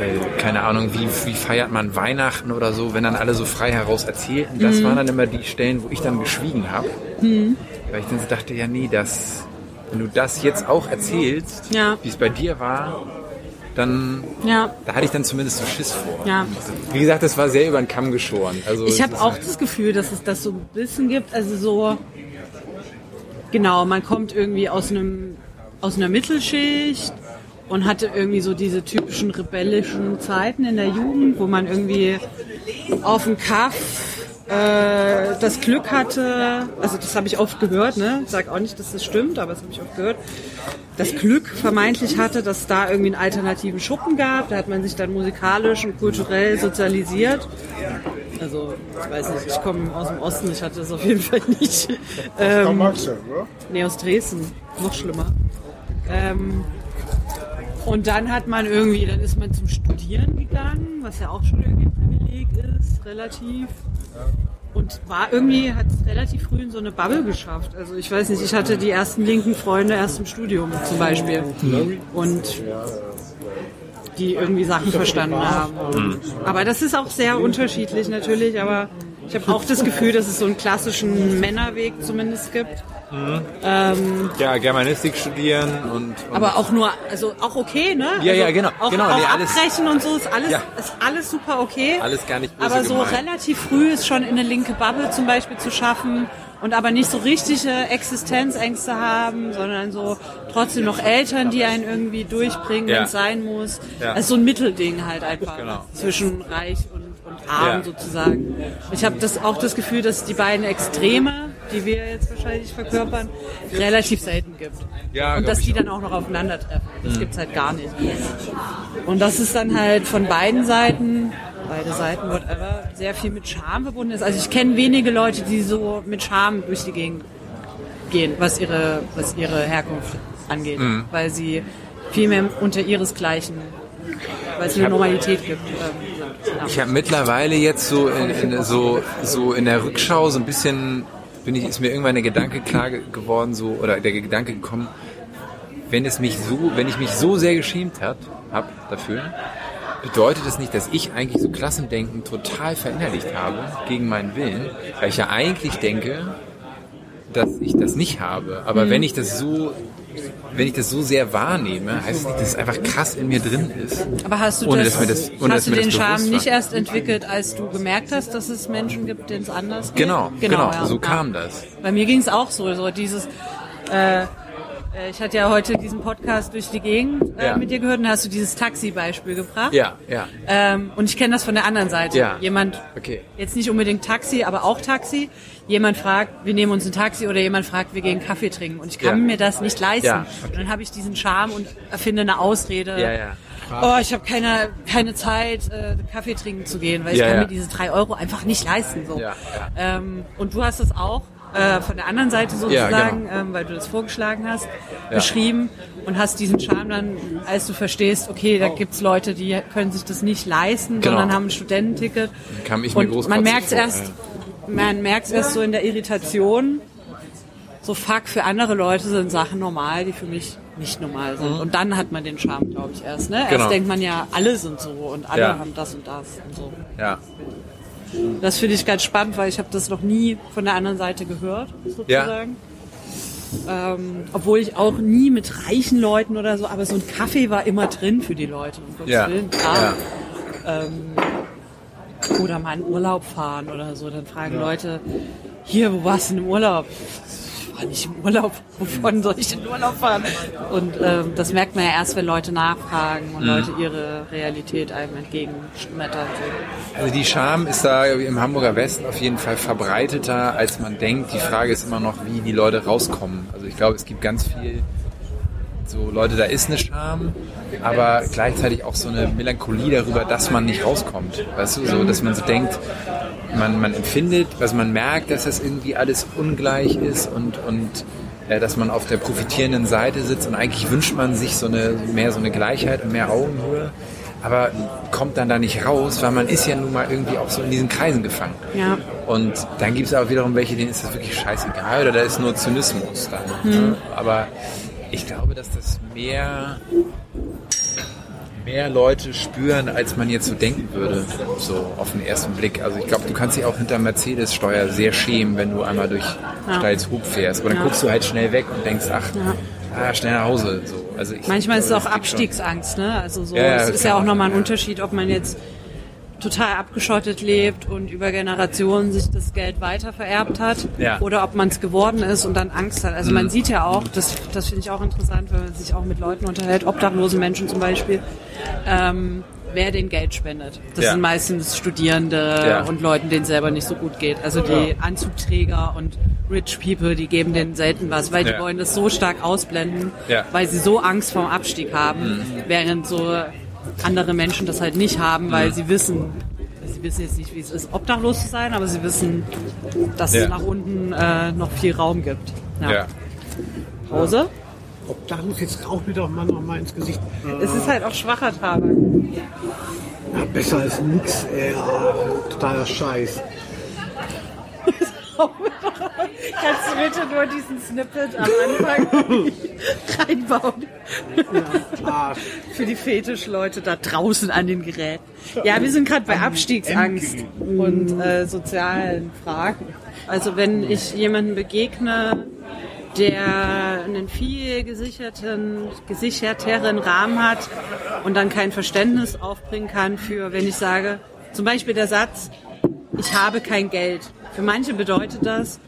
äh, keine Ahnung, wie, wie feiert man Weihnachten oder so, wenn dann alle so frei heraus erzählten, das waren dann immer die Stellen, wo ich dann geschwiegen habe. Weil ich dann so dachte, ja nee, das, wenn du das jetzt auch erzählst, Ja. wie es bei dir war, dann, Ja, da hatte ich dann zumindest so Schiss vor. ja. Wie gesagt, das war sehr über den Kamm geschoren. Also Ich habe auch das Gefühl, dass es das so ein bisschen gibt. Also so, genau, man kommt irgendwie aus einem aus einer Mittelschicht und hatte irgendwie so diese typischen rebellischen Zeiten in der Jugend, wo man irgendwie auf dem Kaff äh, das Glück hatte, also das habe ich oft gehört, ne? Ich sage auch nicht, dass das stimmt, aber das habe ich oft gehört, das Glück vermeintlich hatte, dass es da irgendwie einen alternativen Schuppen gab. Da hat man sich dann musikalisch und kulturell sozialisiert. Also, ich weiß nicht, ich komme aus dem Osten, ich hatte das auf jeden Fall nicht. Ähm, nee, aus Dresden, noch schlimmer. Ähm, und dann hat man irgendwie, dann ist man zum Studieren gegangen, was ja auch schon irgendwie ein Privileg ist, relativ. Und war irgendwie, hat es relativ früh in so eine Bubble geschafft. Also ich weiß nicht, ich hatte die ersten linken Freunde erst im Studium zum Beispiel. Und die irgendwie Sachen verstanden haben. Aber das ist auch sehr unterschiedlich natürlich, aber ich habe auch das Gefühl, dass es so einen klassischen Männerweg zumindest gibt. ja, Germanistik studieren und, und Aber auch nur, also auch okay, ne? Ja, also ja, genau, Auch, genau, auch nee, alles- abbrechen und so ist alles, Ja. ist alles super okay. alles gar nicht böse aber so gemeint. relativ früh ist schon in eine linke Bubble zum Beispiel zu schaffen und aber nicht so richtige Existenzängste haben, sondern so trotzdem noch Eltern, die einen irgendwie durchbringen, Ja. wenn es sein muss. Ja. Also so ein Mittelding halt einfach Genau. zwischen reich und, und arm Ja. sozusagen. Ich habe das auch das Gefühl, dass die beiden Extreme, die wir jetzt wahrscheinlich verkörpern, relativ selten gibt. Ja, und dass die dann auch noch aufeinandertreffen. Das gibt's halt gar nicht. Und das ist dann halt von beiden Seiten, beide Seiten, whatever, sehr viel mit Scham verbunden ist. Also ich kenne wenige Leute, die so mit Scham durch die Gegend gehen, was ihre, was ihre Herkunft angeht. Mhm. Weil sie viel mehr unter ihresgleichen, weil es eine Normalität gibt. Ähm. Ich habe mittlerweile jetzt so in, in, so, so in der Rückschau so ein bisschen, bin ich, ist mir irgendwann der Gedanke klar ge- geworden, so, oder der Gedanke gekommen, wenn es mich so, wenn ich mich so sehr geschämt hat, hab dafür, bedeutet es nicht, dass ich eigentlich so Klassendenken total verinnerlicht habe, gegen meinen Willen, weil ich ja eigentlich denke, dass ich das nicht habe. Aber Mhm. wenn ich das so, wenn ich das so sehr wahrnehme, heißt es nicht, dass es einfach krass in mir drin ist. Aber hast du, Ohne, das, das- ohne, hast du das den Charme nicht erst entwickelt, als du gemerkt hast, dass es Menschen gibt, denen es anders geht? Genau, genau, ja, so kam das. Bei mir ging es auch so, so dieses. Äh, ich hatte ja heute diesen Podcast durch die Gegend äh, Ja. mit dir gehört und da hast du dieses Taxi-Beispiel gebracht. Ja, ja. Ähm, und ich kenne das von der anderen Seite. Ja. Jemand, Okay. jetzt nicht unbedingt Taxi, aber auch Taxi. Jemand fragt, wir nehmen uns ein Taxi oder jemand fragt, wir gehen Kaffee trinken. Und ich kann Ja. mir das nicht leisten. Ja, okay. Und dann habe ich diesen Charme und erfinde eine Ausrede. Ja, ja. Oh, ich habe keine, keine Zeit, äh, Kaffee trinken zu gehen, weil ich Ja, kann ja. mir diese drei Euro einfach nicht leisten. So. Ja, Ähm, und du hast es auch äh, von der anderen Seite Ja, sozusagen, genau. ähm, weil du das vorgeschlagen hast, beschrieben und hast diesen Charme dann, als du verstehst, okay, da gibt's Leute, die können sich das nicht leisten, Genau. sondern haben ein Studententicket. Kam ich mir und man merkt erst, man merkt erst so in der Irritation, so fuck, für andere Leute sind Sachen normal, die für mich nicht normal sind. Und dann hat man den Charme, glaube ich, erst. Ne? Mhm. Genau. Erst denkt man ja, alle sind so und alle Ja. haben das und das und so. Ja. Das finde ich ganz spannend, weil ich habe das noch nie von der anderen Seite gehört, sozusagen. Ähm, obwohl ich auch nie mit reichen Leuten oder so, aber so ein Kaffee war immer drin für die Leute. Um Gottes Ja. Willen, klar. Oder mal in Urlaub fahren oder so. Dann fragen Leute, hier, wo warst du denn im Urlaub? War nicht im Urlaub. Wovon soll ich in Urlaub fahren? Und ähm, das merkt man ja erst, wenn Leute nachfragen Mhm. und Leute ihre Realität einem entgegenschmettern. Also die Scham ist da im Hamburger Westen auf jeden Fall verbreiteter, als man denkt. Die Frage ist immer noch, wie die Leute rauskommen. Also ich glaube, es gibt ganz viel so, Leute, da ist eine Scham, aber gleichzeitig auch so eine Melancholie darüber, dass man nicht rauskommt. Weißt du, so, dass man so denkt, man, man empfindet, also man merkt, dass das irgendwie alles ungleich ist und, und äh, dass man auf der profitierenden Seite sitzt und eigentlich wünscht man sich so eine, mehr so eine Gleichheit und mehr Augenhöhe, aber kommt dann da nicht raus, weil man ist ja nun mal irgendwie auch so in diesen Kreisen gefangen. Ja. Und dann gibt es aber wiederum welche, denen ist das wirklich scheißegal oder da ist nur Zynismus dann. Ne? Aber ich glaube, dass das mehr, mehr Leute spüren, als man jetzt so denken würde, so auf den ersten Blick. Also ich glaube, du kannst dich auch hinter Mercedes-Steuer sehr schämen, wenn du einmal durch Ja. Steilshoop fährst. Aber dann Ja. guckst du halt schnell weg und denkst, ach, ah, schnell nach Hause. So. Also ich Manchmal ist es glaube, auch Abstiegsangst, ne? Also so, Ja, ja, es das ist ja auch nochmal ein. Unterschied, ob man jetzt total abgeschottet lebt und über Generationen sich das Geld weiter vererbt hat Ja. Mhm. oder ob man es geworden ist und dann Angst hat. Also man sieht ja auch, das, das finde ich auch interessant, wenn man sich auch mit Leuten unterhält, obdachlosen Menschen zum Beispiel, ähm, wer den Geld spendet. Das Ja. sind meistens Studierende Ja. und Leuten, denen es selber nicht so gut geht. Also die Anzugträger und Rich People, die geben denen selten was, weil die wollen das so stark ausblenden, weil sie so Angst vorm Abstieg haben, während so andere Menschen das halt nicht haben, weil sie wissen, sie wissen jetzt nicht, wie es ist, obdachlos zu sein, aber sie wissen, dass Ja. es nach unten äh, noch viel Raum gibt. Ja. Pause? Obdachlos, jetzt raucht mir doch mal noch mal ins Gesicht. Es ist halt auch schwacher Tabak. ja, besser als nix, ey. Ah, totaler Scheiß. <laughs> <laughs> Kannst du bitte nur diesen Snippet am Anfang <laughs> reinbauen? Arsch. Für die Fetischleute da draußen an den Geräten. Ja, wir sind gerade bei Abstiegsangst und äh, sozialen Fragen. Also wenn ich jemanden begegne, der einen viel gesicherten, gesicherteren Rahmen hat und dann kein Verständnis aufbringen kann für, wenn ich sage, zum Beispiel der Satz, ich habe kein Geld. Für manche bedeutet das,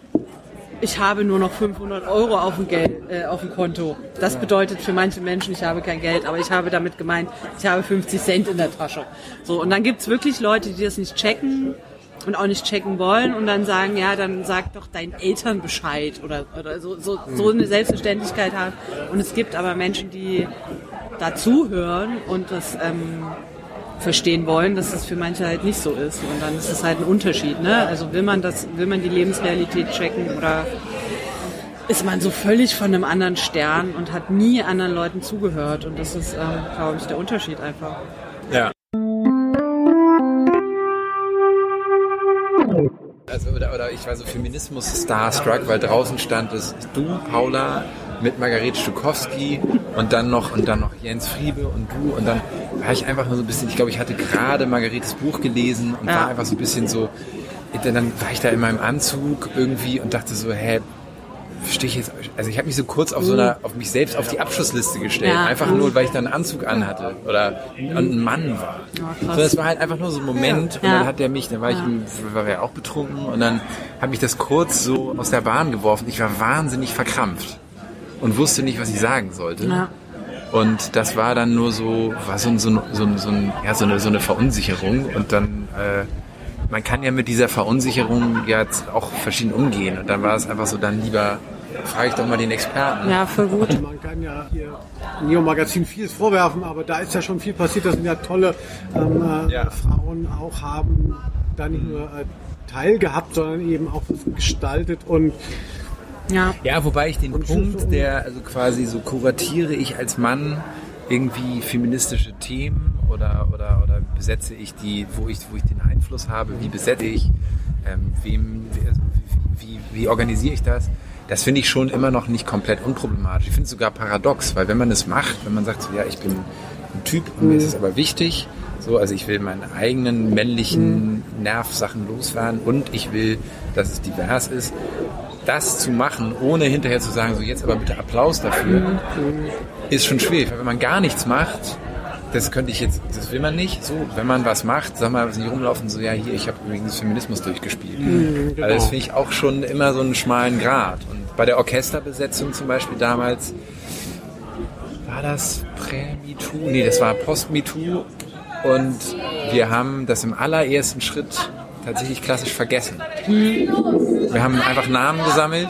ich habe nur noch 500 Euro auf dem, Geld, äh, auf dem Konto. Das bedeutet für manche Menschen, ich habe kein Geld, aber ich habe damit gemeint, ich habe 50 Cent in der Tasche. So, und dann gibt's wirklich Leute, die das nicht checken und auch nicht checken wollen und dann sagen, ja, dann sag doch deinen Eltern Bescheid oder, oder so, so, so eine Selbstverständlichkeit haben. Und es gibt aber Menschen, die dazuhören und das ähm, verstehen wollen, dass das für manche halt nicht so ist. Und dann ist es halt ein Unterschied. Ne? Also will man das, will man die Lebensrealität checken oder ist man so völlig von einem anderen Stern und hat nie anderen Leuten zugehört. Und das ist, ähm, glaube ich, der Unterschied einfach. Ja. Also, oder, oder ich war so Feminismus starstruck, weil draußen stand es du, Paula, mit Margarete Stukowski und dann noch und dann noch Jens Friebe und du und dann war ich einfach nur so ein bisschen, ich glaube, ich hatte gerade Margaretes Buch gelesen und Ja. war einfach so ein bisschen so, dann war ich da in meinem Anzug irgendwie und dachte so, hä, stehe ich jetzt, also ich habe mich so kurz auf so einer, auf mich selbst auf die Abschussliste gestellt, Ja. einfach nur, weil ich da einen Anzug anhatte oder ein Mann war. krass. so, das war halt einfach nur so ein Moment und Ja. dann hat der mich, dann war ich, war ja auch betrunken und dann hat mich das kurz so aus der Bahn geworfen. Ich war wahnsinnig verkrampft und wusste nicht, was ich sagen sollte. Ja. Und das war dann nur so, war so, ein- so, so, so, ja, so, eine, so eine Verunsicherung. Und dann, äh, man kann ja mit dieser Verunsicherung jetzt auch verschieden umgehen. Und dann war es einfach so, dann lieber frage ich doch mal den Experten. Ja, voll gut. Man kann ja hier Neo Magazin vieles vorwerfen, aber da ist ja schon viel passiert. Das sind ja tolle ähm, äh, Ja. Frauen auch haben da nicht nur äh, teilgehabt, sondern eben auch gestaltet und Ja. Ja, wobei ich den Und Punkt, der, also quasi so kuratiere ich als Mann irgendwie feministische Themen oder, oder, oder besetze ich die, wo ich, wo ich den Einfluss habe, wie besetze ich, ähm, wem, wie- also wie, wie, wie organisiere ich das? Das finde ich schon immer noch nicht komplett unproblematisch. Ich finde es sogar paradox, weil wenn man es macht, wenn man sagt, so, ja, ich bin ein Typ und mir ist es aber wichtig, so, also ich will meine eigenen männlichen Nervsachen loswerden und ich will, dass es divers ist, das zu machen, ohne hinterher zu sagen, so jetzt aber bitte Applaus dafür, ist schon schwierig. Weil wenn man gar nichts macht, das könnte ich jetzt, das will man nicht. So, wenn man was macht, sag mal, nicht rumlaufen, so ja hier, ich habe übrigens Feminismus durchgespielt. genau. Also das finde ich auch schon immer so einen schmalen Grat. Und bei der Orchesterbesetzung zum Beispiel damals, war das Prä-MeToo? Nee, das war Post-MeToo. Und wir haben das im allerersten Schritt tatsächlich klassisch vergessen. Wir haben einfach Namen gesammelt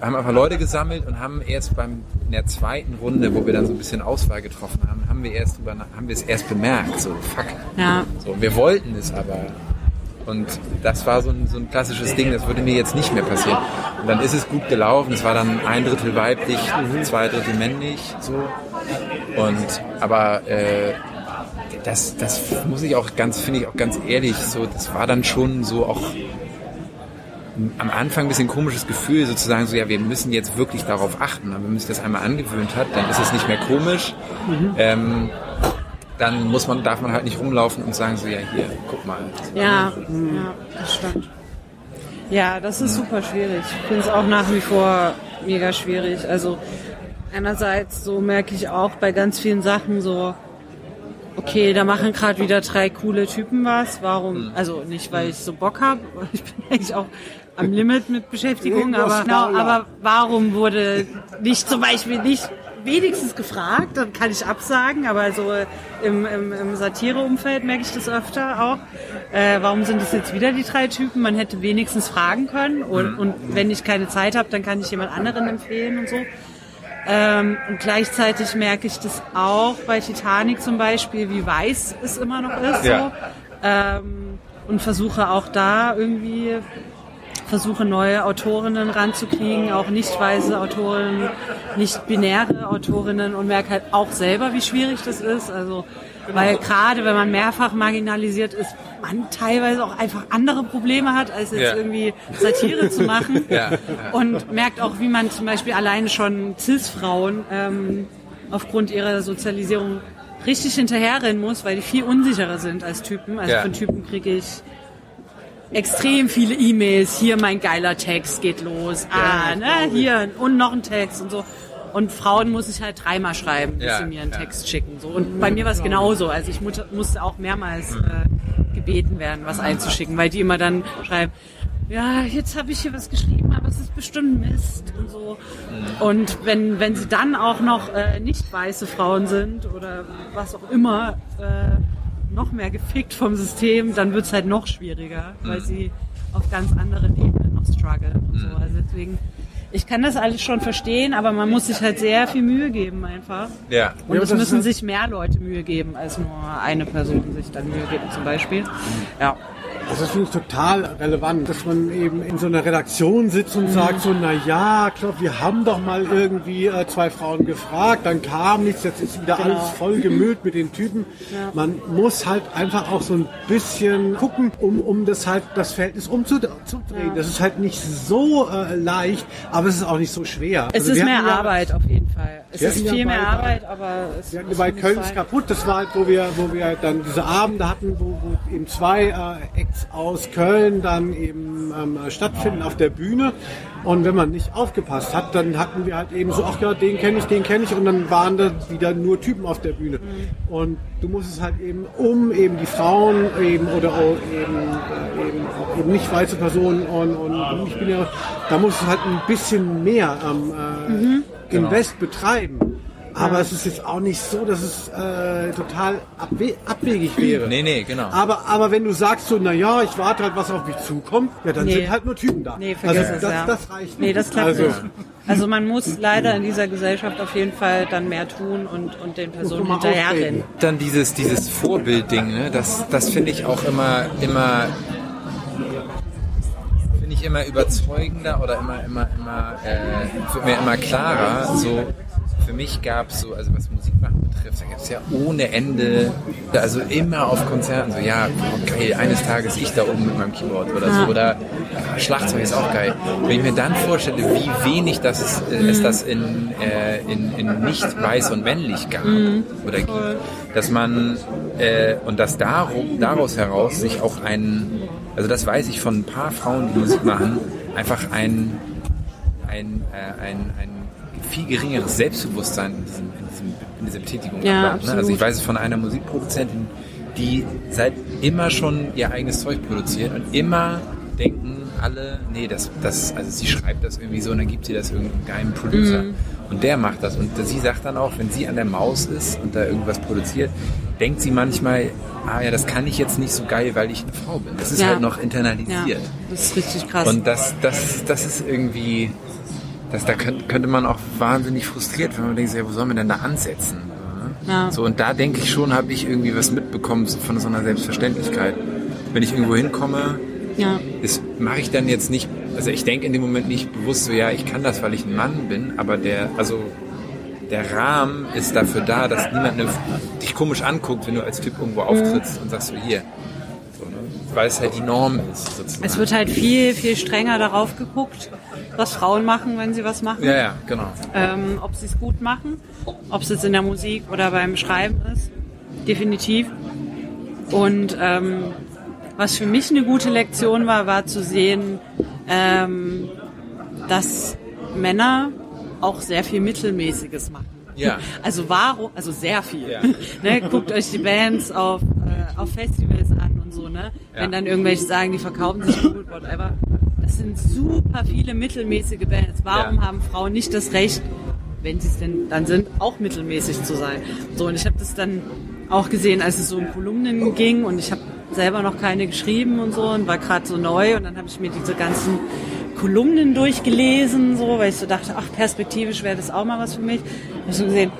haben einfach Leute gesammelt und haben erst beim in der zweiten Runde, wo wir dann so ein bisschen Auswahl getroffen haben, haben wir erst nach- haben wir es erst bemerkt, so fuck. Ja. So, wir wollten es aber. Und das war so ein, so ein klassisches Ding, das würde mir jetzt nicht mehr passieren. Und dann ist es gut gelaufen. Es war dann ein Drittel weiblich, zwei Drittel männlich, so. Und, aber, äh, das, das muss ich auch ganz, finde ich auch ganz ehrlich, so, das war dann schon so auch am Anfang ein bisschen komisches Gefühl, sozusagen so, ja, wir müssen jetzt wirklich darauf achten. Aber wenn man sich das einmal angewöhnt hat, dann ist es nicht mehr komisch. Ähm, dann muss man, darf man halt nicht rumlaufen und sagen so, ja, hier, guck mal. Ja, ja, das stimmt. Ja, das ist super schwierig. Ich finde es auch nach wie vor mega schwierig. Also einerseits so merke ich auch bei ganz vielen Sachen so, okay, da machen gerade wieder drei coole Typen was. Warum? Also nicht, weil ich so Bock habe. <laughs> Ich bin eigentlich auch am Limit mit Beschäftigung, aber, genau, aber warum wurde nicht zum Beispiel nicht wenigstens gefragt, dann kann ich absagen, aber so im, im, im Satireumfeld merke ich das öfter auch. Äh, warum sind es jetzt wieder die drei Typen? Man hätte wenigstens fragen können und, und wenn ich keine Zeit habe, dann kann ich jemand anderen empfehlen und so. Ähm, und gleichzeitig merke ich das auch bei Titanic zum Beispiel, wie weiß es immer noch ist. Ja. So. Ähm, und versuche auch da irgendwie versuche neue Autorinnen ranzukriegen, auch nicht weiße Autorinnen, nicht binäre Autorinnen und merke halt auch selber, wie schwierig das ist. Also weil gerade wenn man mehrfach marginalisiert ist, man teilweise auch einfach andere Probleme hat, als jetzt Ja. irgendwie Satire zu machen. <laughs> Ja, ja. Und merkt auch, wie man zum Beispiel alleine schon Cis-Frauen ähm, aufgrund ihrer Sozialisierung richtig hinterherrennen muss, weil die viel unsicherer sind als Typen. Also von Typen kriege ich extrem viele E-Mails. Hier mein geiler Text geht los. Ah, ne, hier und noch ein Text und so. Und Frauen muss ich halt dreimal schreiben, bis Ja, sie mir einen ja. Text schicken. So. Und bei mir war es genauso. Also ich musste auch mehrmals äh, gebeten werden, was einzuschicken, weil die immer dann schreiben, ja, jetzt habe ich hier was geschrieben, aber es ist bestimmt Mist und so. Und wenn, wenn sie dann auch noch äh, nicht weiße Frauen sind oder was auch immer, äh, noch mehr gefickt vom System, dann wird's halt noch schwieriger, weil sie auf ganz anderen Ebenen noch strugglen und so. Also deswegen, ich kann das alles schon verstehen, aber man muss sich halt sehr viel Mühe geben einfach. Ja. Und Ja, es das müssen ist- sich mehr Leute Mühe geben, als nur eine Person sich dann Mühe geben zum Beispiel. Ja. Das ist finde ich total relevant, dass man eben in so einer Redaktion sitzt und sagt so, na ja, wir haben doch mal irgendwie äh, zwei Frauen gefragt, dann kam nichts, jetzt ist wieder alles voll gemüllt mit den Typen. Man muss halt einfach auch so ein bisschen gucken, um, um das halt, das Verhältnis umzudrehen. Das ist halt nicht so äh, leicht, aber es ist auch nicht so schwer. Es Also ist mehr ja- Arbeit auf jeden Fall. Es ist ja viel mehr bei- Arbeit, aber es Wir hatten bei Köln ist kaputt, das war halt, wo wir, wo wir dann diese Abende hatten, wo, wo eben zwei äh, aus Köln dann eben ähm, stattfinden auf der Bühne. Und wenn man nicht aufgepasst hat, dann hatten wir halt eben so, ach ja, den kenne ich, den kenne ich. Und dann waren da wieder nur Typen auf der Bühne. Und du musst es halt eben um eben die Frauen eben oder auch eben, äh, eben, auch eben nicht weiße Personen und, und ich bin ja, da musst du halt ein bisschen mehr am äh, Invest betreiben. Aber es ist jetzt auch nicht so, dass es äh, total abwe abwegig wäre. Nee, nee, genau. Aber, aber wenn du sagst so, na ja, ich warte halt, was auf mich zukommt, ja, dann Nee. sind halt nur Typen da. Nee, vergiss also es, das, ja. das reicht Nee, nicht. das klappt also, nicht. Also man muss leider in dieser Gesellschaft auf jeden Fall dann mehr tun und, und den Personen hinterherrennen. Dann dieses, dieses Vorbildding, ne? das, das finde ich auch immer, immer, finde ich immer überzeugender oder immer, immer, immer, äh, wird mir immer klarer. So, für mich gab es so, also was Musikmachen betrifft, da gab es ja ohne Ende, also immer auf Konzerten so, ja, geil, eines Tages ich da oben mit meinem Keyboard oder so, oder äh, Schlagzeug ist auch geil. Wenn ich mir dann vorstelle, wie wenig das ist, äh, es das in, äh, in, in nicht weiß und männlich gab oder gibt, dass man äh, und dass darum, daraus heraus sich auch ein, also das weiß ich von ein paar Frauen, die Musik machen, einfach ein, ein, äh, ein, ein viel geringeres Selbstbewusstsein in, diesem, in, diesem, in dieser Betätigung Ja, ne? Also ich weiß es von einer Musikproduzentin, die seit immer schon ihr eigenes Zeug produziert und immer denken alle, nee, das, das, also sie schreibt das irgendwie so und dann gibt sie das irgendeinem geheimen Producer. Mhm. Und der macht das. Und sie sagt dann auch, wenn sie an der Maus ist und da irgendwas produziert, denkt sie manchmal, ah ja, das kann ich jetzt nicht so geil, weil ich eine Frau bin. Das ist Ja. halt noch Ja, internalisiert. das ist richtig krass. Und das, das, das ist irgendwie, das, da könnte, könnte man auch wahnsinnig frustriert, wenn man denkt, ja, wo soll man denn da ansetzen? Ja. So, und da denke ich schon, habe ich irgendwie was mitbekommen von so einer Selbstverständlichkeit. Wenn ich irgendwo hinkomme, Ja. das mache ich dann jetzt nicht, also ich denke in dem Moment nicht bewusst so, ja, ich kann das, weil ich ein Mann bin, aber der, also der Rahmen ist dafür da, dass niemand ne, dich komisch anguckt, wenn du als Typ irgendwo auftrittst und sagst so, hier. Ne? Weil es halt die Norm ist, sozusagen. Es wird halt viel, viel strenger darauf geguckt, was Frauen machen, wenn sie was machen. ja, ja, genau. ähm, ob sie es gut machen, ob es jetzt in der Musik oder beim Schreiben ist, definitiv. Und ähm, was für mich eine gute Lektion war, war zu sehen, ähm, dass Männer auch sehr viel Mittelmäßiges machen. Ja. <laughs> Also warum, also sehr viel. Ja. <laughs> ne, guckt euch die Bands auf, äh, auf Festivals an und so, ne? Ja. Wenn dann irgendwelche sagen, die verkaufen sich gut, whatever. Das sind super viele mittelmäßige Bands. Warum Ja. haben Frauen nicht das Recht, wenn sie es denn dann sind, auch mittelmäßig zu sein? So, und ich habe das dann auch gesehen, als es so um Kolumnen ging und ich habe selber noch keine geschrieben und so und war gerade so neu und dann habe ich mir diese ganzen Kolumnen durchgelesen, so, weil ich so dachte, ach, perspektivisch wäre das auch mal was für mich. Und so gesehen,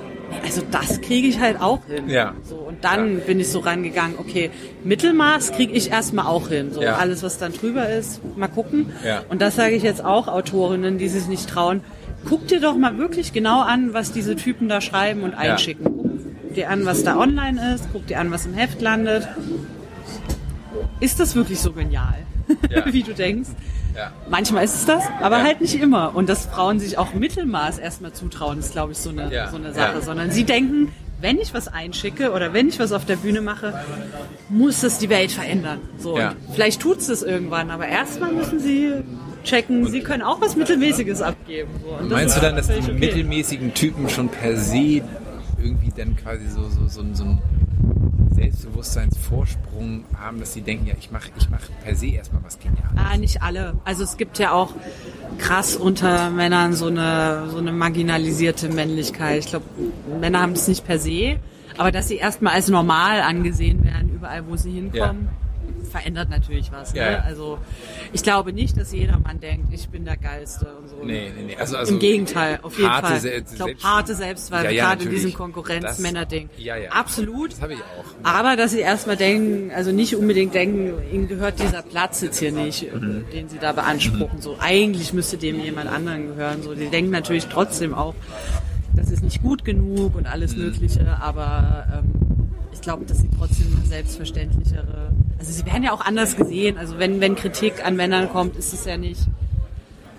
also das kriege ich halt auch hin. Ja. So, und dann bin ich so rangegangen, okay, Mittelmaß kriege ich erstmal auch hin. So Ja. alles, was dann drüber ist, mal gucken. Ja. Und das sage ich jetzt auch Autorinnen, die sich nicht trauen. Guck dir doch mal wirklich genau an, was diese Typen da schreiben und einschicken. Guck dir an, was da online ist, guck dir an, was im Heft landet. Ist das wirklich so genial, Ja. <laughs> wie du denkst? Ja. Manchmal ist es das, aber Ja. halt nicht immer. Und dass Frauen sich auch Mittelmaß erstmal zutrauen, ist, glaube ich, so eine, Ja. so eine Sache. Sondern sie denken, wenn ich was einschicke oder wenn ich was auf der Bühne mache, muss es die Welt verändern. So, und vielleicht tut es das irgendwann, aber erstmal müssen sie checken, sie können auch was Mittelmäßiges abgeben. So. Und das Meinst du dann, dass die okay. mittelmäßigen Typen schon per se irgendwie dann quasi so, so, so, so einen Selbstbewusstseinsvorsprung haben, dass sie denken, ja, ich mache ich mach per se erstmal was Geniales? Ah, nicht alle. Also es gibt ja auch krass unter Männern so eine, so eine marginalisierte Männlichkeit. Ich glaube, Männer haben es nicht per se, aber dass sie erstmal als normal angesehen werden, überall wo sie hinkommen, verändert natürlich was. Ja, ne? ja. Also ich glaube nicht, dass jeder Mann denkt, ich bin der Geilste und so. Nee, nee, nee. Also, also Im Gegenteil, auf jeden Fall. Se- ich glaube, harte Selbstzweifel, Ja, gerade in diesem Konkurrenz-Männer-Ding. Ja, ja. Absolut. Das habe ich auch. Aber dass sie erstmal denken, also nicht unbedingt denken, ihnen gehört dieser Platz jetzt hier nicht, Mhm. den sie da beanspruchen. So eigentlich müsste dem jemand anderen gehören. So, die denken natürlich trotzdem auch, das ist nicht gut genug und alles Mhm. Mögliche, aber ähm, ich glaube, dass sie trotzdem selbstverständlichere. Also sie werden ja auch anders gesehen. Also wenn, wenn Kritik an Männern kommt, ist es ja nicht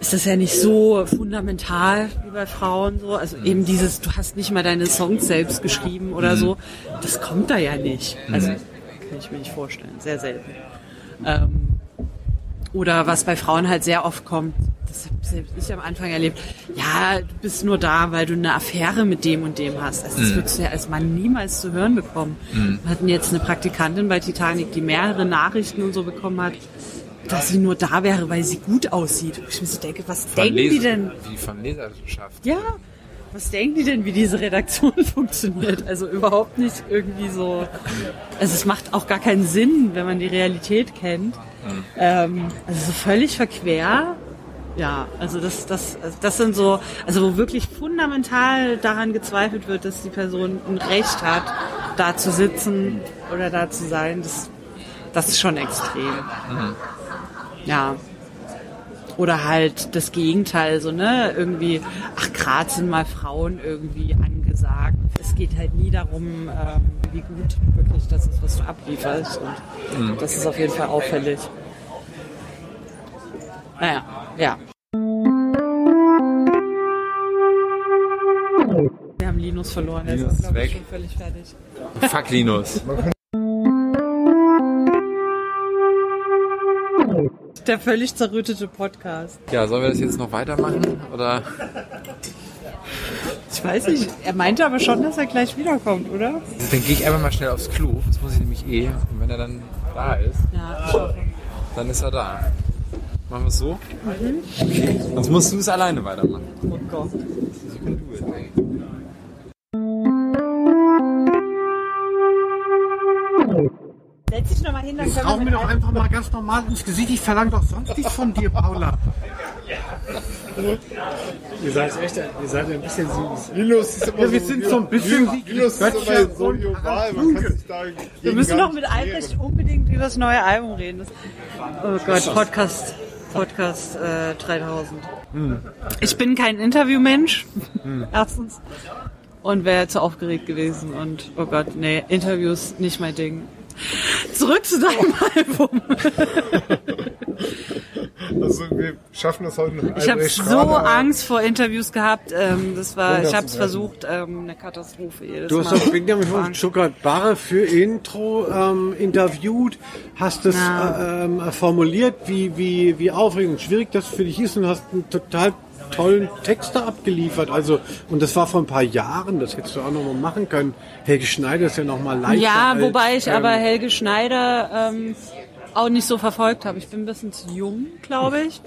ist das ja nicht so fundamental wie bei Frauen so. Also eben dieses, du hast nicht mal deine Songs selbst geschrieben oder so. Das kommt da ja nicht. Also kann ich mir nicht vorstellen. Sehr selten. Ähm, oder was bei Frauen halt sehr oft kommt, das habe selbst ich am Anfang erlebt, ja, du bist nur da, weil du eine Affäre mit dem und dem hast. Also das würdest du ja als Mann niemals zu hören bekommen. Wir hatten jetzt eine Praktikantin bei Titanic, die mehrere Nachrichten und so bekommen hat, dass sie nur da wäre, weil sie gut aussieht. Ich mir so denke, was Von denken die Leser- denn? Wie von Leserschaft. Ja, was denken die denn, wie diese Redaktion <laughs> funktioniert? Also überhaupt nicht irgendwie so. Also es macht auch gar keinen Sinn, wenn man die Realität kennt. Ähm, also so völlig verquer. Ja, also das, das, also das sind so, also wo wirklich fundamental daran gezweifelt wird, dass die Person ein Recht hat, da zu sitzen oder da zu sein, das, das ist schon extrem. Ja. Oder halt das Gegenteil, so, ne? Irgendwie, ach, gerade sind mal Frauen irgendwie angesagt. Es geht halt nie darum, ähm, wie gut wirklich das ist, was du ablieferst. Und das ist auf jeden Fall auffällig. Naja, ja. Wir haben Linus verloren, der Linus ist, ist glaube ich, weg. schon völlig fertig. Fuck Linus. <laughs> Der völlig zerrüttete Podcast. Ja, sollen wir das jetzt noch weitermachen? Oder? Ich weiß nicht, er meinte aber schon, dass er gleich wiederkommt, oder? Dann gehe ich einfach mal schnell aufs Klo. Das muss ich nämlich eh. Und wenn er dann da ist, Ja, dann ist er da. Machen wir es so? Okay. Sonst musst du es alleine weitermachen. Oh Gott. Setz dich nochmal hin, dann Jetzt können wir mir doch einfach mal ganz normal ins Gesicht. Ich verlange doch sonst nichts von dir, Paula. Ihr seid echt, ihr seid ein bisschen süß. Linus ist immer Ja, wir sind so ein bisschen wie Linus ist immer so und oval, man kann sich da Wir gegen müssen gar noch nicht mit wehren. Albrecht unbedingt über das neue Album reden. Das, oh Gott, Podcast, Podcast äh, 3000. Ich bin kein Interviewmensch, erstens. Und wäre zu aufgeregt gewesen. Und oh Gott, nee, Interviews nicht mein Ding. Zurück zu deinem Album. Also wir schaffen das heute noch. Ich habe so. Angst vor Interviews gehabt. Ähm, das war, ich habe es versucht, ähm, eine Katastrophe jedes Du hast auch Benjamin von Angst. Stuttgart-Barre für Intro ähm, interviewt, hast es Ja. äh, ähm, formuliert, wie, wie, wie aufregend und schwierig das für dich ist und hast einen total tollen Text da abgeliefert. Also, und das war vor ein paar Jahren, das hättest du auch noch mal machen können. Helge Schneider ist ja noch mal leichter. Ja, als, wobei ich ähm, aber Helge Schneider ähm, auch nicht so verfolgt habe. Ich bin ein bisschen zu jung, glaube ich.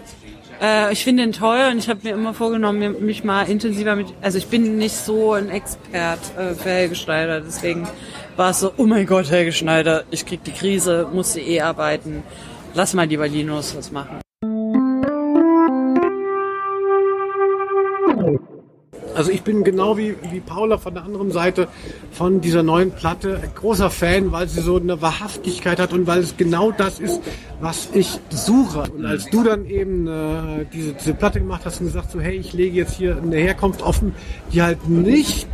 Äh, ich finde ihn toll und ich habe mir immer vorgenommen, mich mal intensiver mit. Also ich bin nicht so ein Expert äh, für Helge Schneider, deswegen war es so, oh mein Gott, Helge Schneider, ich krieg die Krise, musste eh arbeiten. Lass mal lieber Linus was machen. Also ich bin genau wie, wie Paula von der anderen Seite von dieser neuen Platte ein großer Fan, weil sie so eine Wahrhaftigkeit hat und weil es genau das ist, was ich suche. Und als du dann eben äh, diese, diese Platte gemacht hast und gesagt so, hey, ich lege jetzt hier eine Herkunft offen, die halt nicht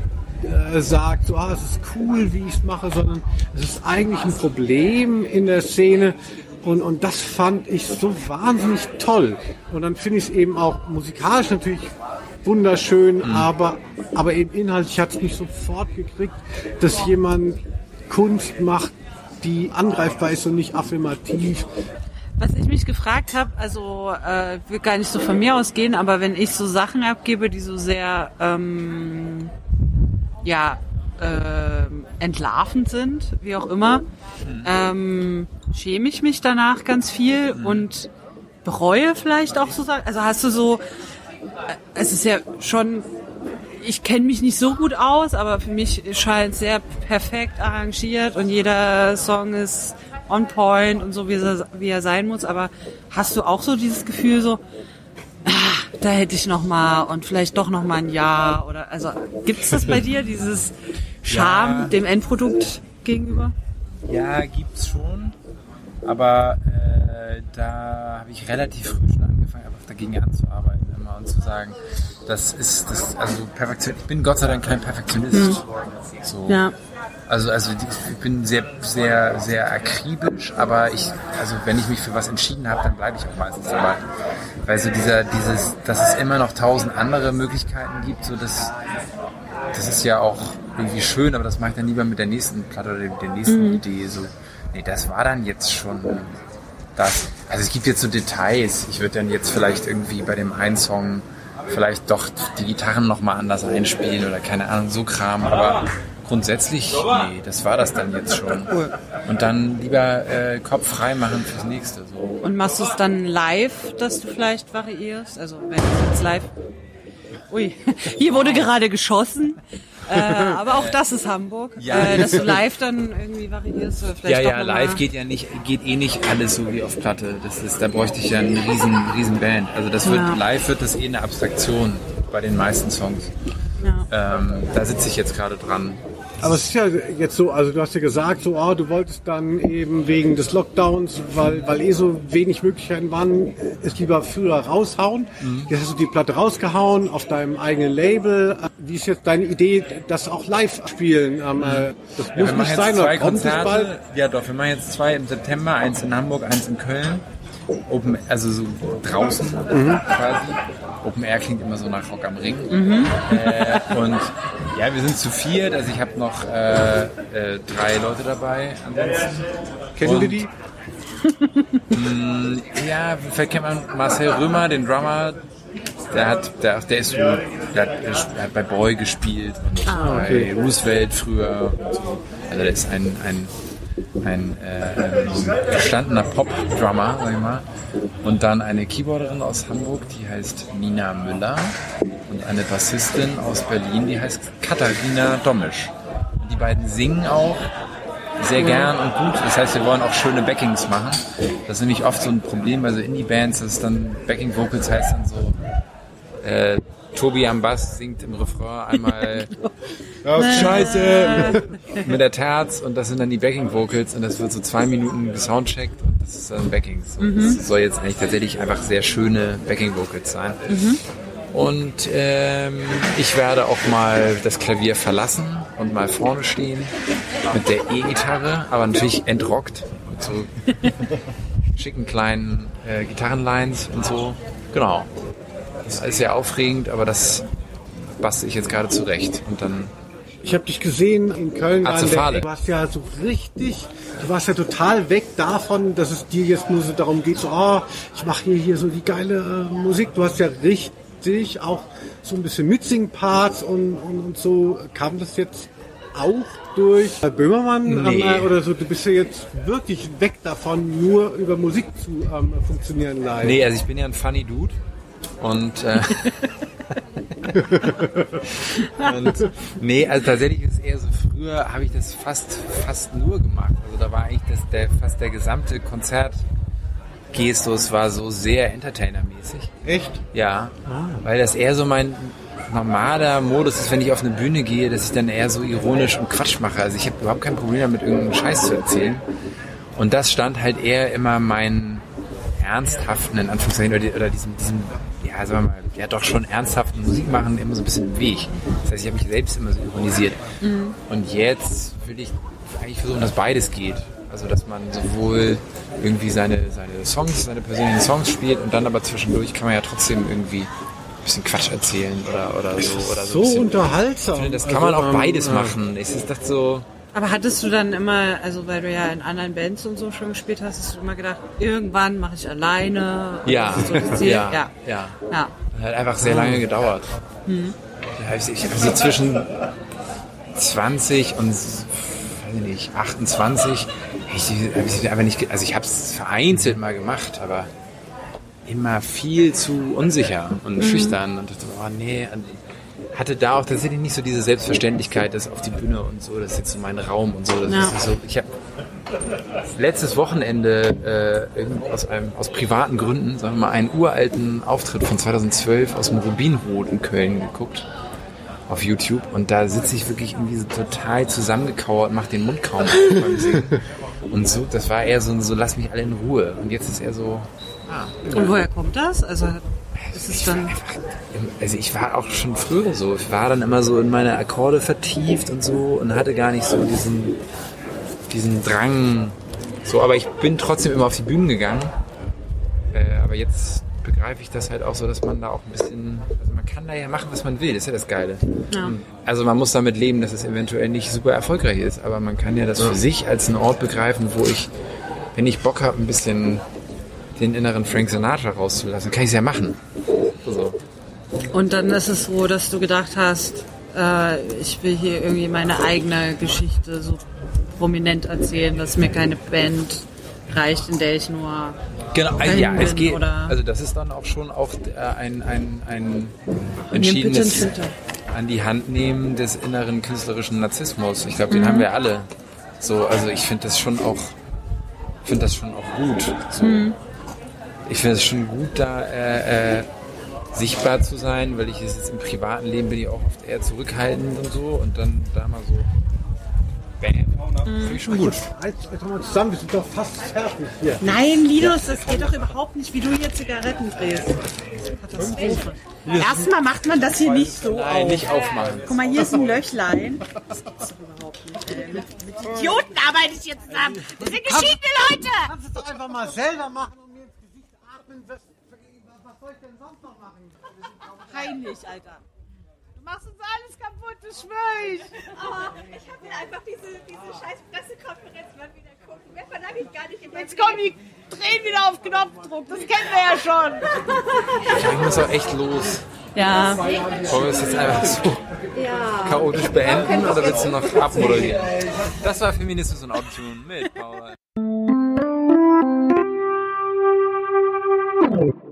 äh, sagt, so, ah, es ist cool, wie ich es mache, sondern es ist eigentlich ein Problem in der Szene. Und, und das fand ich so wahnsinnig toll. Und dann finde ich es eben auch musikalisch natürlich wunderschön, aber, aber eben inhaltlich hat es nicht sofort gekriegt, dass jemand Kunst macht, die angreifbar ist und nicht affirmativ. Was ich mich gefragt habe, also äh, will gar nicht so von mir ausgehen, aber wenn ich so Sachen abgebe, die so sehr ähm, ja ähm, entlarvend sind, wie auch immer, ähm, schäme ich mich danach ganz viel und bereue vielleicht auch so Sachen. Also hast du so, äh, es ist ja schon ich kenne mich nicht so gut aus, aber für mich scheint es sehr perfekt arrangiert und jeder Song ist on point und so, wie er, wie er sein muss. Aber hast du auch so dieses Gefühl so, ah, da hätte ich noch mal und vielleicht doch noch mal ein Jahr oder also gibt's das bei dir dieses Charme Ja. dem Endprodukt gegenüber? Ja, gibt's schon. Aber äh, da habe ich relativ früh schon angefangen, einfach dagegen anzuarbeiten immer und zu sagen, das ist das, also Perfektion. Ich bin Gott sei Dank kein Perfektionist. So. Ja. Also, also ich bin sehr, sehr, sehr akribisch, aber ich, also wenn ich mich für was entschieden habe, dann bleibe ich auch meistens dabei. Weil so dieser, dieses, dass es immer noch tausend andere Möglichkeiten gibt, so das, das ist ja auch irgendwie schön, aber das mache ich dann lieber mit der nächsten Platte oder mit der nächsten Idee. So, nee, das war dann jetzt schon das. Also es gibt jetzt so Details. Ich würde dann jetzt vielleicht irgendwie bei dem einen Song vielleicht doch die Gitarren nochmal anders einspielen oder keine Ahnung, so Kram, aber grundsätzlich, nee, das war das dann jetzt schon. Und dann lieber äh, Kopf frei machen fürs nächste. So. Und machst du es dann live, dass du vielleicht variierst? Also wenn du jetzt live. Ui, <laughs> hier wurde gerade geschossen. Äh, aber auch das ist Hamburg. Ja. Äh, dass du live dann irgendwie variierst oder vielleicht Ja, ja, live geht ja nicht, geht eh nicht alles so wie auf Platte. Das ist, da bräuchte ich ja eine riesen, riesen Band. Also das wird, Ja. live wird das eh eine Abstraktion bei den meisten Songs. Ja. Ähm, da sitze ich jetzt gerade dran. Aber es ist ja jetzt so, also du hast ja gesagt, so, ah, du wolltest dann eben wegen des Lockdowns, weil, weil eh so wenig Möglichkeiten waren, es lieber früher raushauen. Jetzt hast du die Platte rausgehauen auf deinem eigenen Label. Wie ist jetzt deine Idee, das auch live spielen? Äh, das Ja, muss machen nicht sein, zwei es bald? Konzerte. Ja, doch, wir machen jetzt zwei im September, eins in Hamburg, eins in Köln. Open, also so draußen quasi. Open Air klingt immer so nach Rock am Ring. Äh, und ja, wir sind zu viert. Also ich habe noch äh, äh, drei Leute dabei. Ansonsten. Kennen Und- wir die? Ja, vielleicht kennt man Marcel Römer, den Drummer. Der hat, der, der ist so, der hat, der hat bei Boy gespielt und okay. bei Roosevelt früher. Und so. Also der ist ein, ein, ein äh, gestandener Pop-Drummer, sag ich mal. Und dann eine Keyboarderin aus Hamburg, die heißt Nina Müller. Und eine Bassistin aus Berlin, die heißt Katharina Domisch. Und die beiden singen auch sehr gern und gut. Das heißt, wir wollen auch schöne Backings machen. Das ist nämlich oft so ein Problem bei so Indie-Bands, dass dann Backing Vocals heißt dann so, äh, Tobi am Bass singt im Refrain einmal <laughs> Scheiße mit der Terz und das sind dann die Backing Vocals und das wird so zwei Minuten gesoundcheckt und das ist dann Backings. Und das soll jetzt eigentlich tatsächlich einfach sehr schöne Backing Vocals sein. Und ähm, ich werde auch mal das Klavier verlassen und mal vorne stehen mit der E-Gitarre, aber natürlich entrockt mit so <laughs> schicken kleinen äh, Gitarrenlines und so. Genau. Das ist alles sehr aufregend, aber das bastel ich jetzt gerade zurecht. Und dann Ich habe dich gesehen in Köln. Fahle. Du warst ja so richtig, du warst ja total weg davon, dass es dir jetzt nur so darum geht, so, oh, ich mache hier, hier so die geile äh, Musik. Du hast ja richtig auch so ein bisschen Mitsing-Parts und, und, und so. Kam das jetzt auch durch Böhmermann Nee. ähm, äh, oder so? Du bist ja jetzt wirklich weg davon, nur über Musik zu ähm, funktionieren live. Nee, also ich bin ja ein funny Dude. Und, äh, <laughs> und nee, also tatsächlich ist es eher so, früher habe ich das fast, fast nur gemacht. Also da war eigentlich das, der, fast der gesamte Konzertgestus war so sehr entertainermäßig. Echt? Ja, weil das eher so mein normaler Modus ist, wenn ich auf eine Bühne gehe, dass ich dann eher so ironisch und Quatsch mache. Also ich habe überhaupt kein Problem damit, irgendeinen Scheiß zu erzählen. Und das stand halt eher immer meinen ernsthaften, in Anführungszeichen, oder, oder diesem, diesem, ja, sagen wir mal, ja doch schon ernsthaften Musik machen immer so ein bisschen im Weg. Das heißt, ich habe mich selbst immer so ironisiert. Und jetzt will ich eigentlich versuchen, dass beides geht. Also, dass man sowohl irgendwie seine, seine Songs, seine persönlichen Songs spielt und dann aber zwischendurch kann man ja trotzdem irgendwie ein bisschen Quatsch erzählen oder, oder so. Oder so, So ein bisschen, unterhaltsam. Ich finde, das kann man auch Also, ähm, beides äh, machen. Ich ist das so, Aber hattest du dann immer, also weil du ja in anderen Bands und so schon gespielt hast, hast du immer gedacht, irgendwann mache ich alleine? ja, so ja, ja. ja. Ja. Hat einfach sehr lange gedauert. Ja, ich, habe so zwischen 20 und weiß ich nicht, 28. Ich, ich einfach nicht, also ich habe es vereinzelt mal gemacht, aber immer viel zu unsicher und schüchtern und dachte, oh nee, hatte da auch tatsächlich nicht so diese Selbstverständlichkeit, das auf die Bühne und so, das ist jetzt so mein Raum und so. Das Ja. ist so ich habe letztes Wochenende äh, aus, einem, aus privaten Gründen, sagen wir mal, einen uralten Auftritt von 2012 aus dem Rubinrot in Köln geguckt auf YouTube und da sitze ich wirklich irgendwie so total zusammengekauert, mache den Mund kaum auf beim Singen. Und so, das war eher so, so lass mich alle in Ruhe. Und jetzt ist er so, Und woher kommt das? Also ist es dann also ich war auch schon früher so. Ich war dann immer so in meine Akkorde vertieft und so und hatte gar nicht so diesen, diesen Drang. So, aber ich bin trotzdem immer auf die Bühnen gegangen. Äh, aber jetzt begreife ich das halt auch so, dass man da auch ein bisschen, also man kann da ja machen, was man will. Das ist ja das Geile. Ja. Also man muss damit leben, dass es eventuell nicht super erfolgreich ist, aber man kann ja das für sich als einen Ort begreifen, wo ich, wenn ich Bock habe, ein bisschen den inneren Frank Sinatra rauszulassen, kann ich es ja machen. So. Und dann ist es so, dass du gedacht hast, äh, ich will hier irgendwie meine eigene Geschichte so prominent erzählen, dass mir keine Band reicht, in der ich nur Genau, ja, es geht. oder- Also das ist dann auch schon auch äh, ein, ein, ein entschiedenes an die Hand nehmen des inneren künstlerischen Narzissmus. Ich glaube, Mhm. den haben wir alle. So, also ich finde das schon auch, finde das schon auch gut. So. Mhm. Ich finde es schon gut, da äh, äh, sichtbar zu sein, weil ich es jetzt im privaten Leben bin ich auch oft eher zurückhaltend und so und dann da mal so bam, finde ich schon gut. Halt, mal zusammen, wir sind doch fast fertig hier. Nein, Linus, das geht doch überhaupt nicht, wie du hier Zigaretten drehst. Katastrophe. Erstmal macht man das hier nicht so Nein, auf. nicht aufmachen. Guck mal, hier ist ein Löchlein. Das gibt's doch überhaupt nicht. Mit, mit Idioten arbeite ich jetzt zusammen. Das sind geschiedene Leute. Kannst es doch einfach mal selber machen atmen. Was, was soll ich denn sonst noch machen? Peinlich, Alter. Du machst uns alles kaputt, das schwör ich. Aber ich habe mir einfach diese, diese scheiß Pressekonferenz mal wieder gucken. Mehr verlange ich gar nicht. Jetzt kommen die Tränen wieder auf Knopfdruck, das kennen wir ja schon. Ich muss auch echt los. Ja. Wollen wir es jetzt einfach so chaotisch beenden oder willst du noch abmoderieren? Das war Feminismus und Autotune mit Paula. Bye.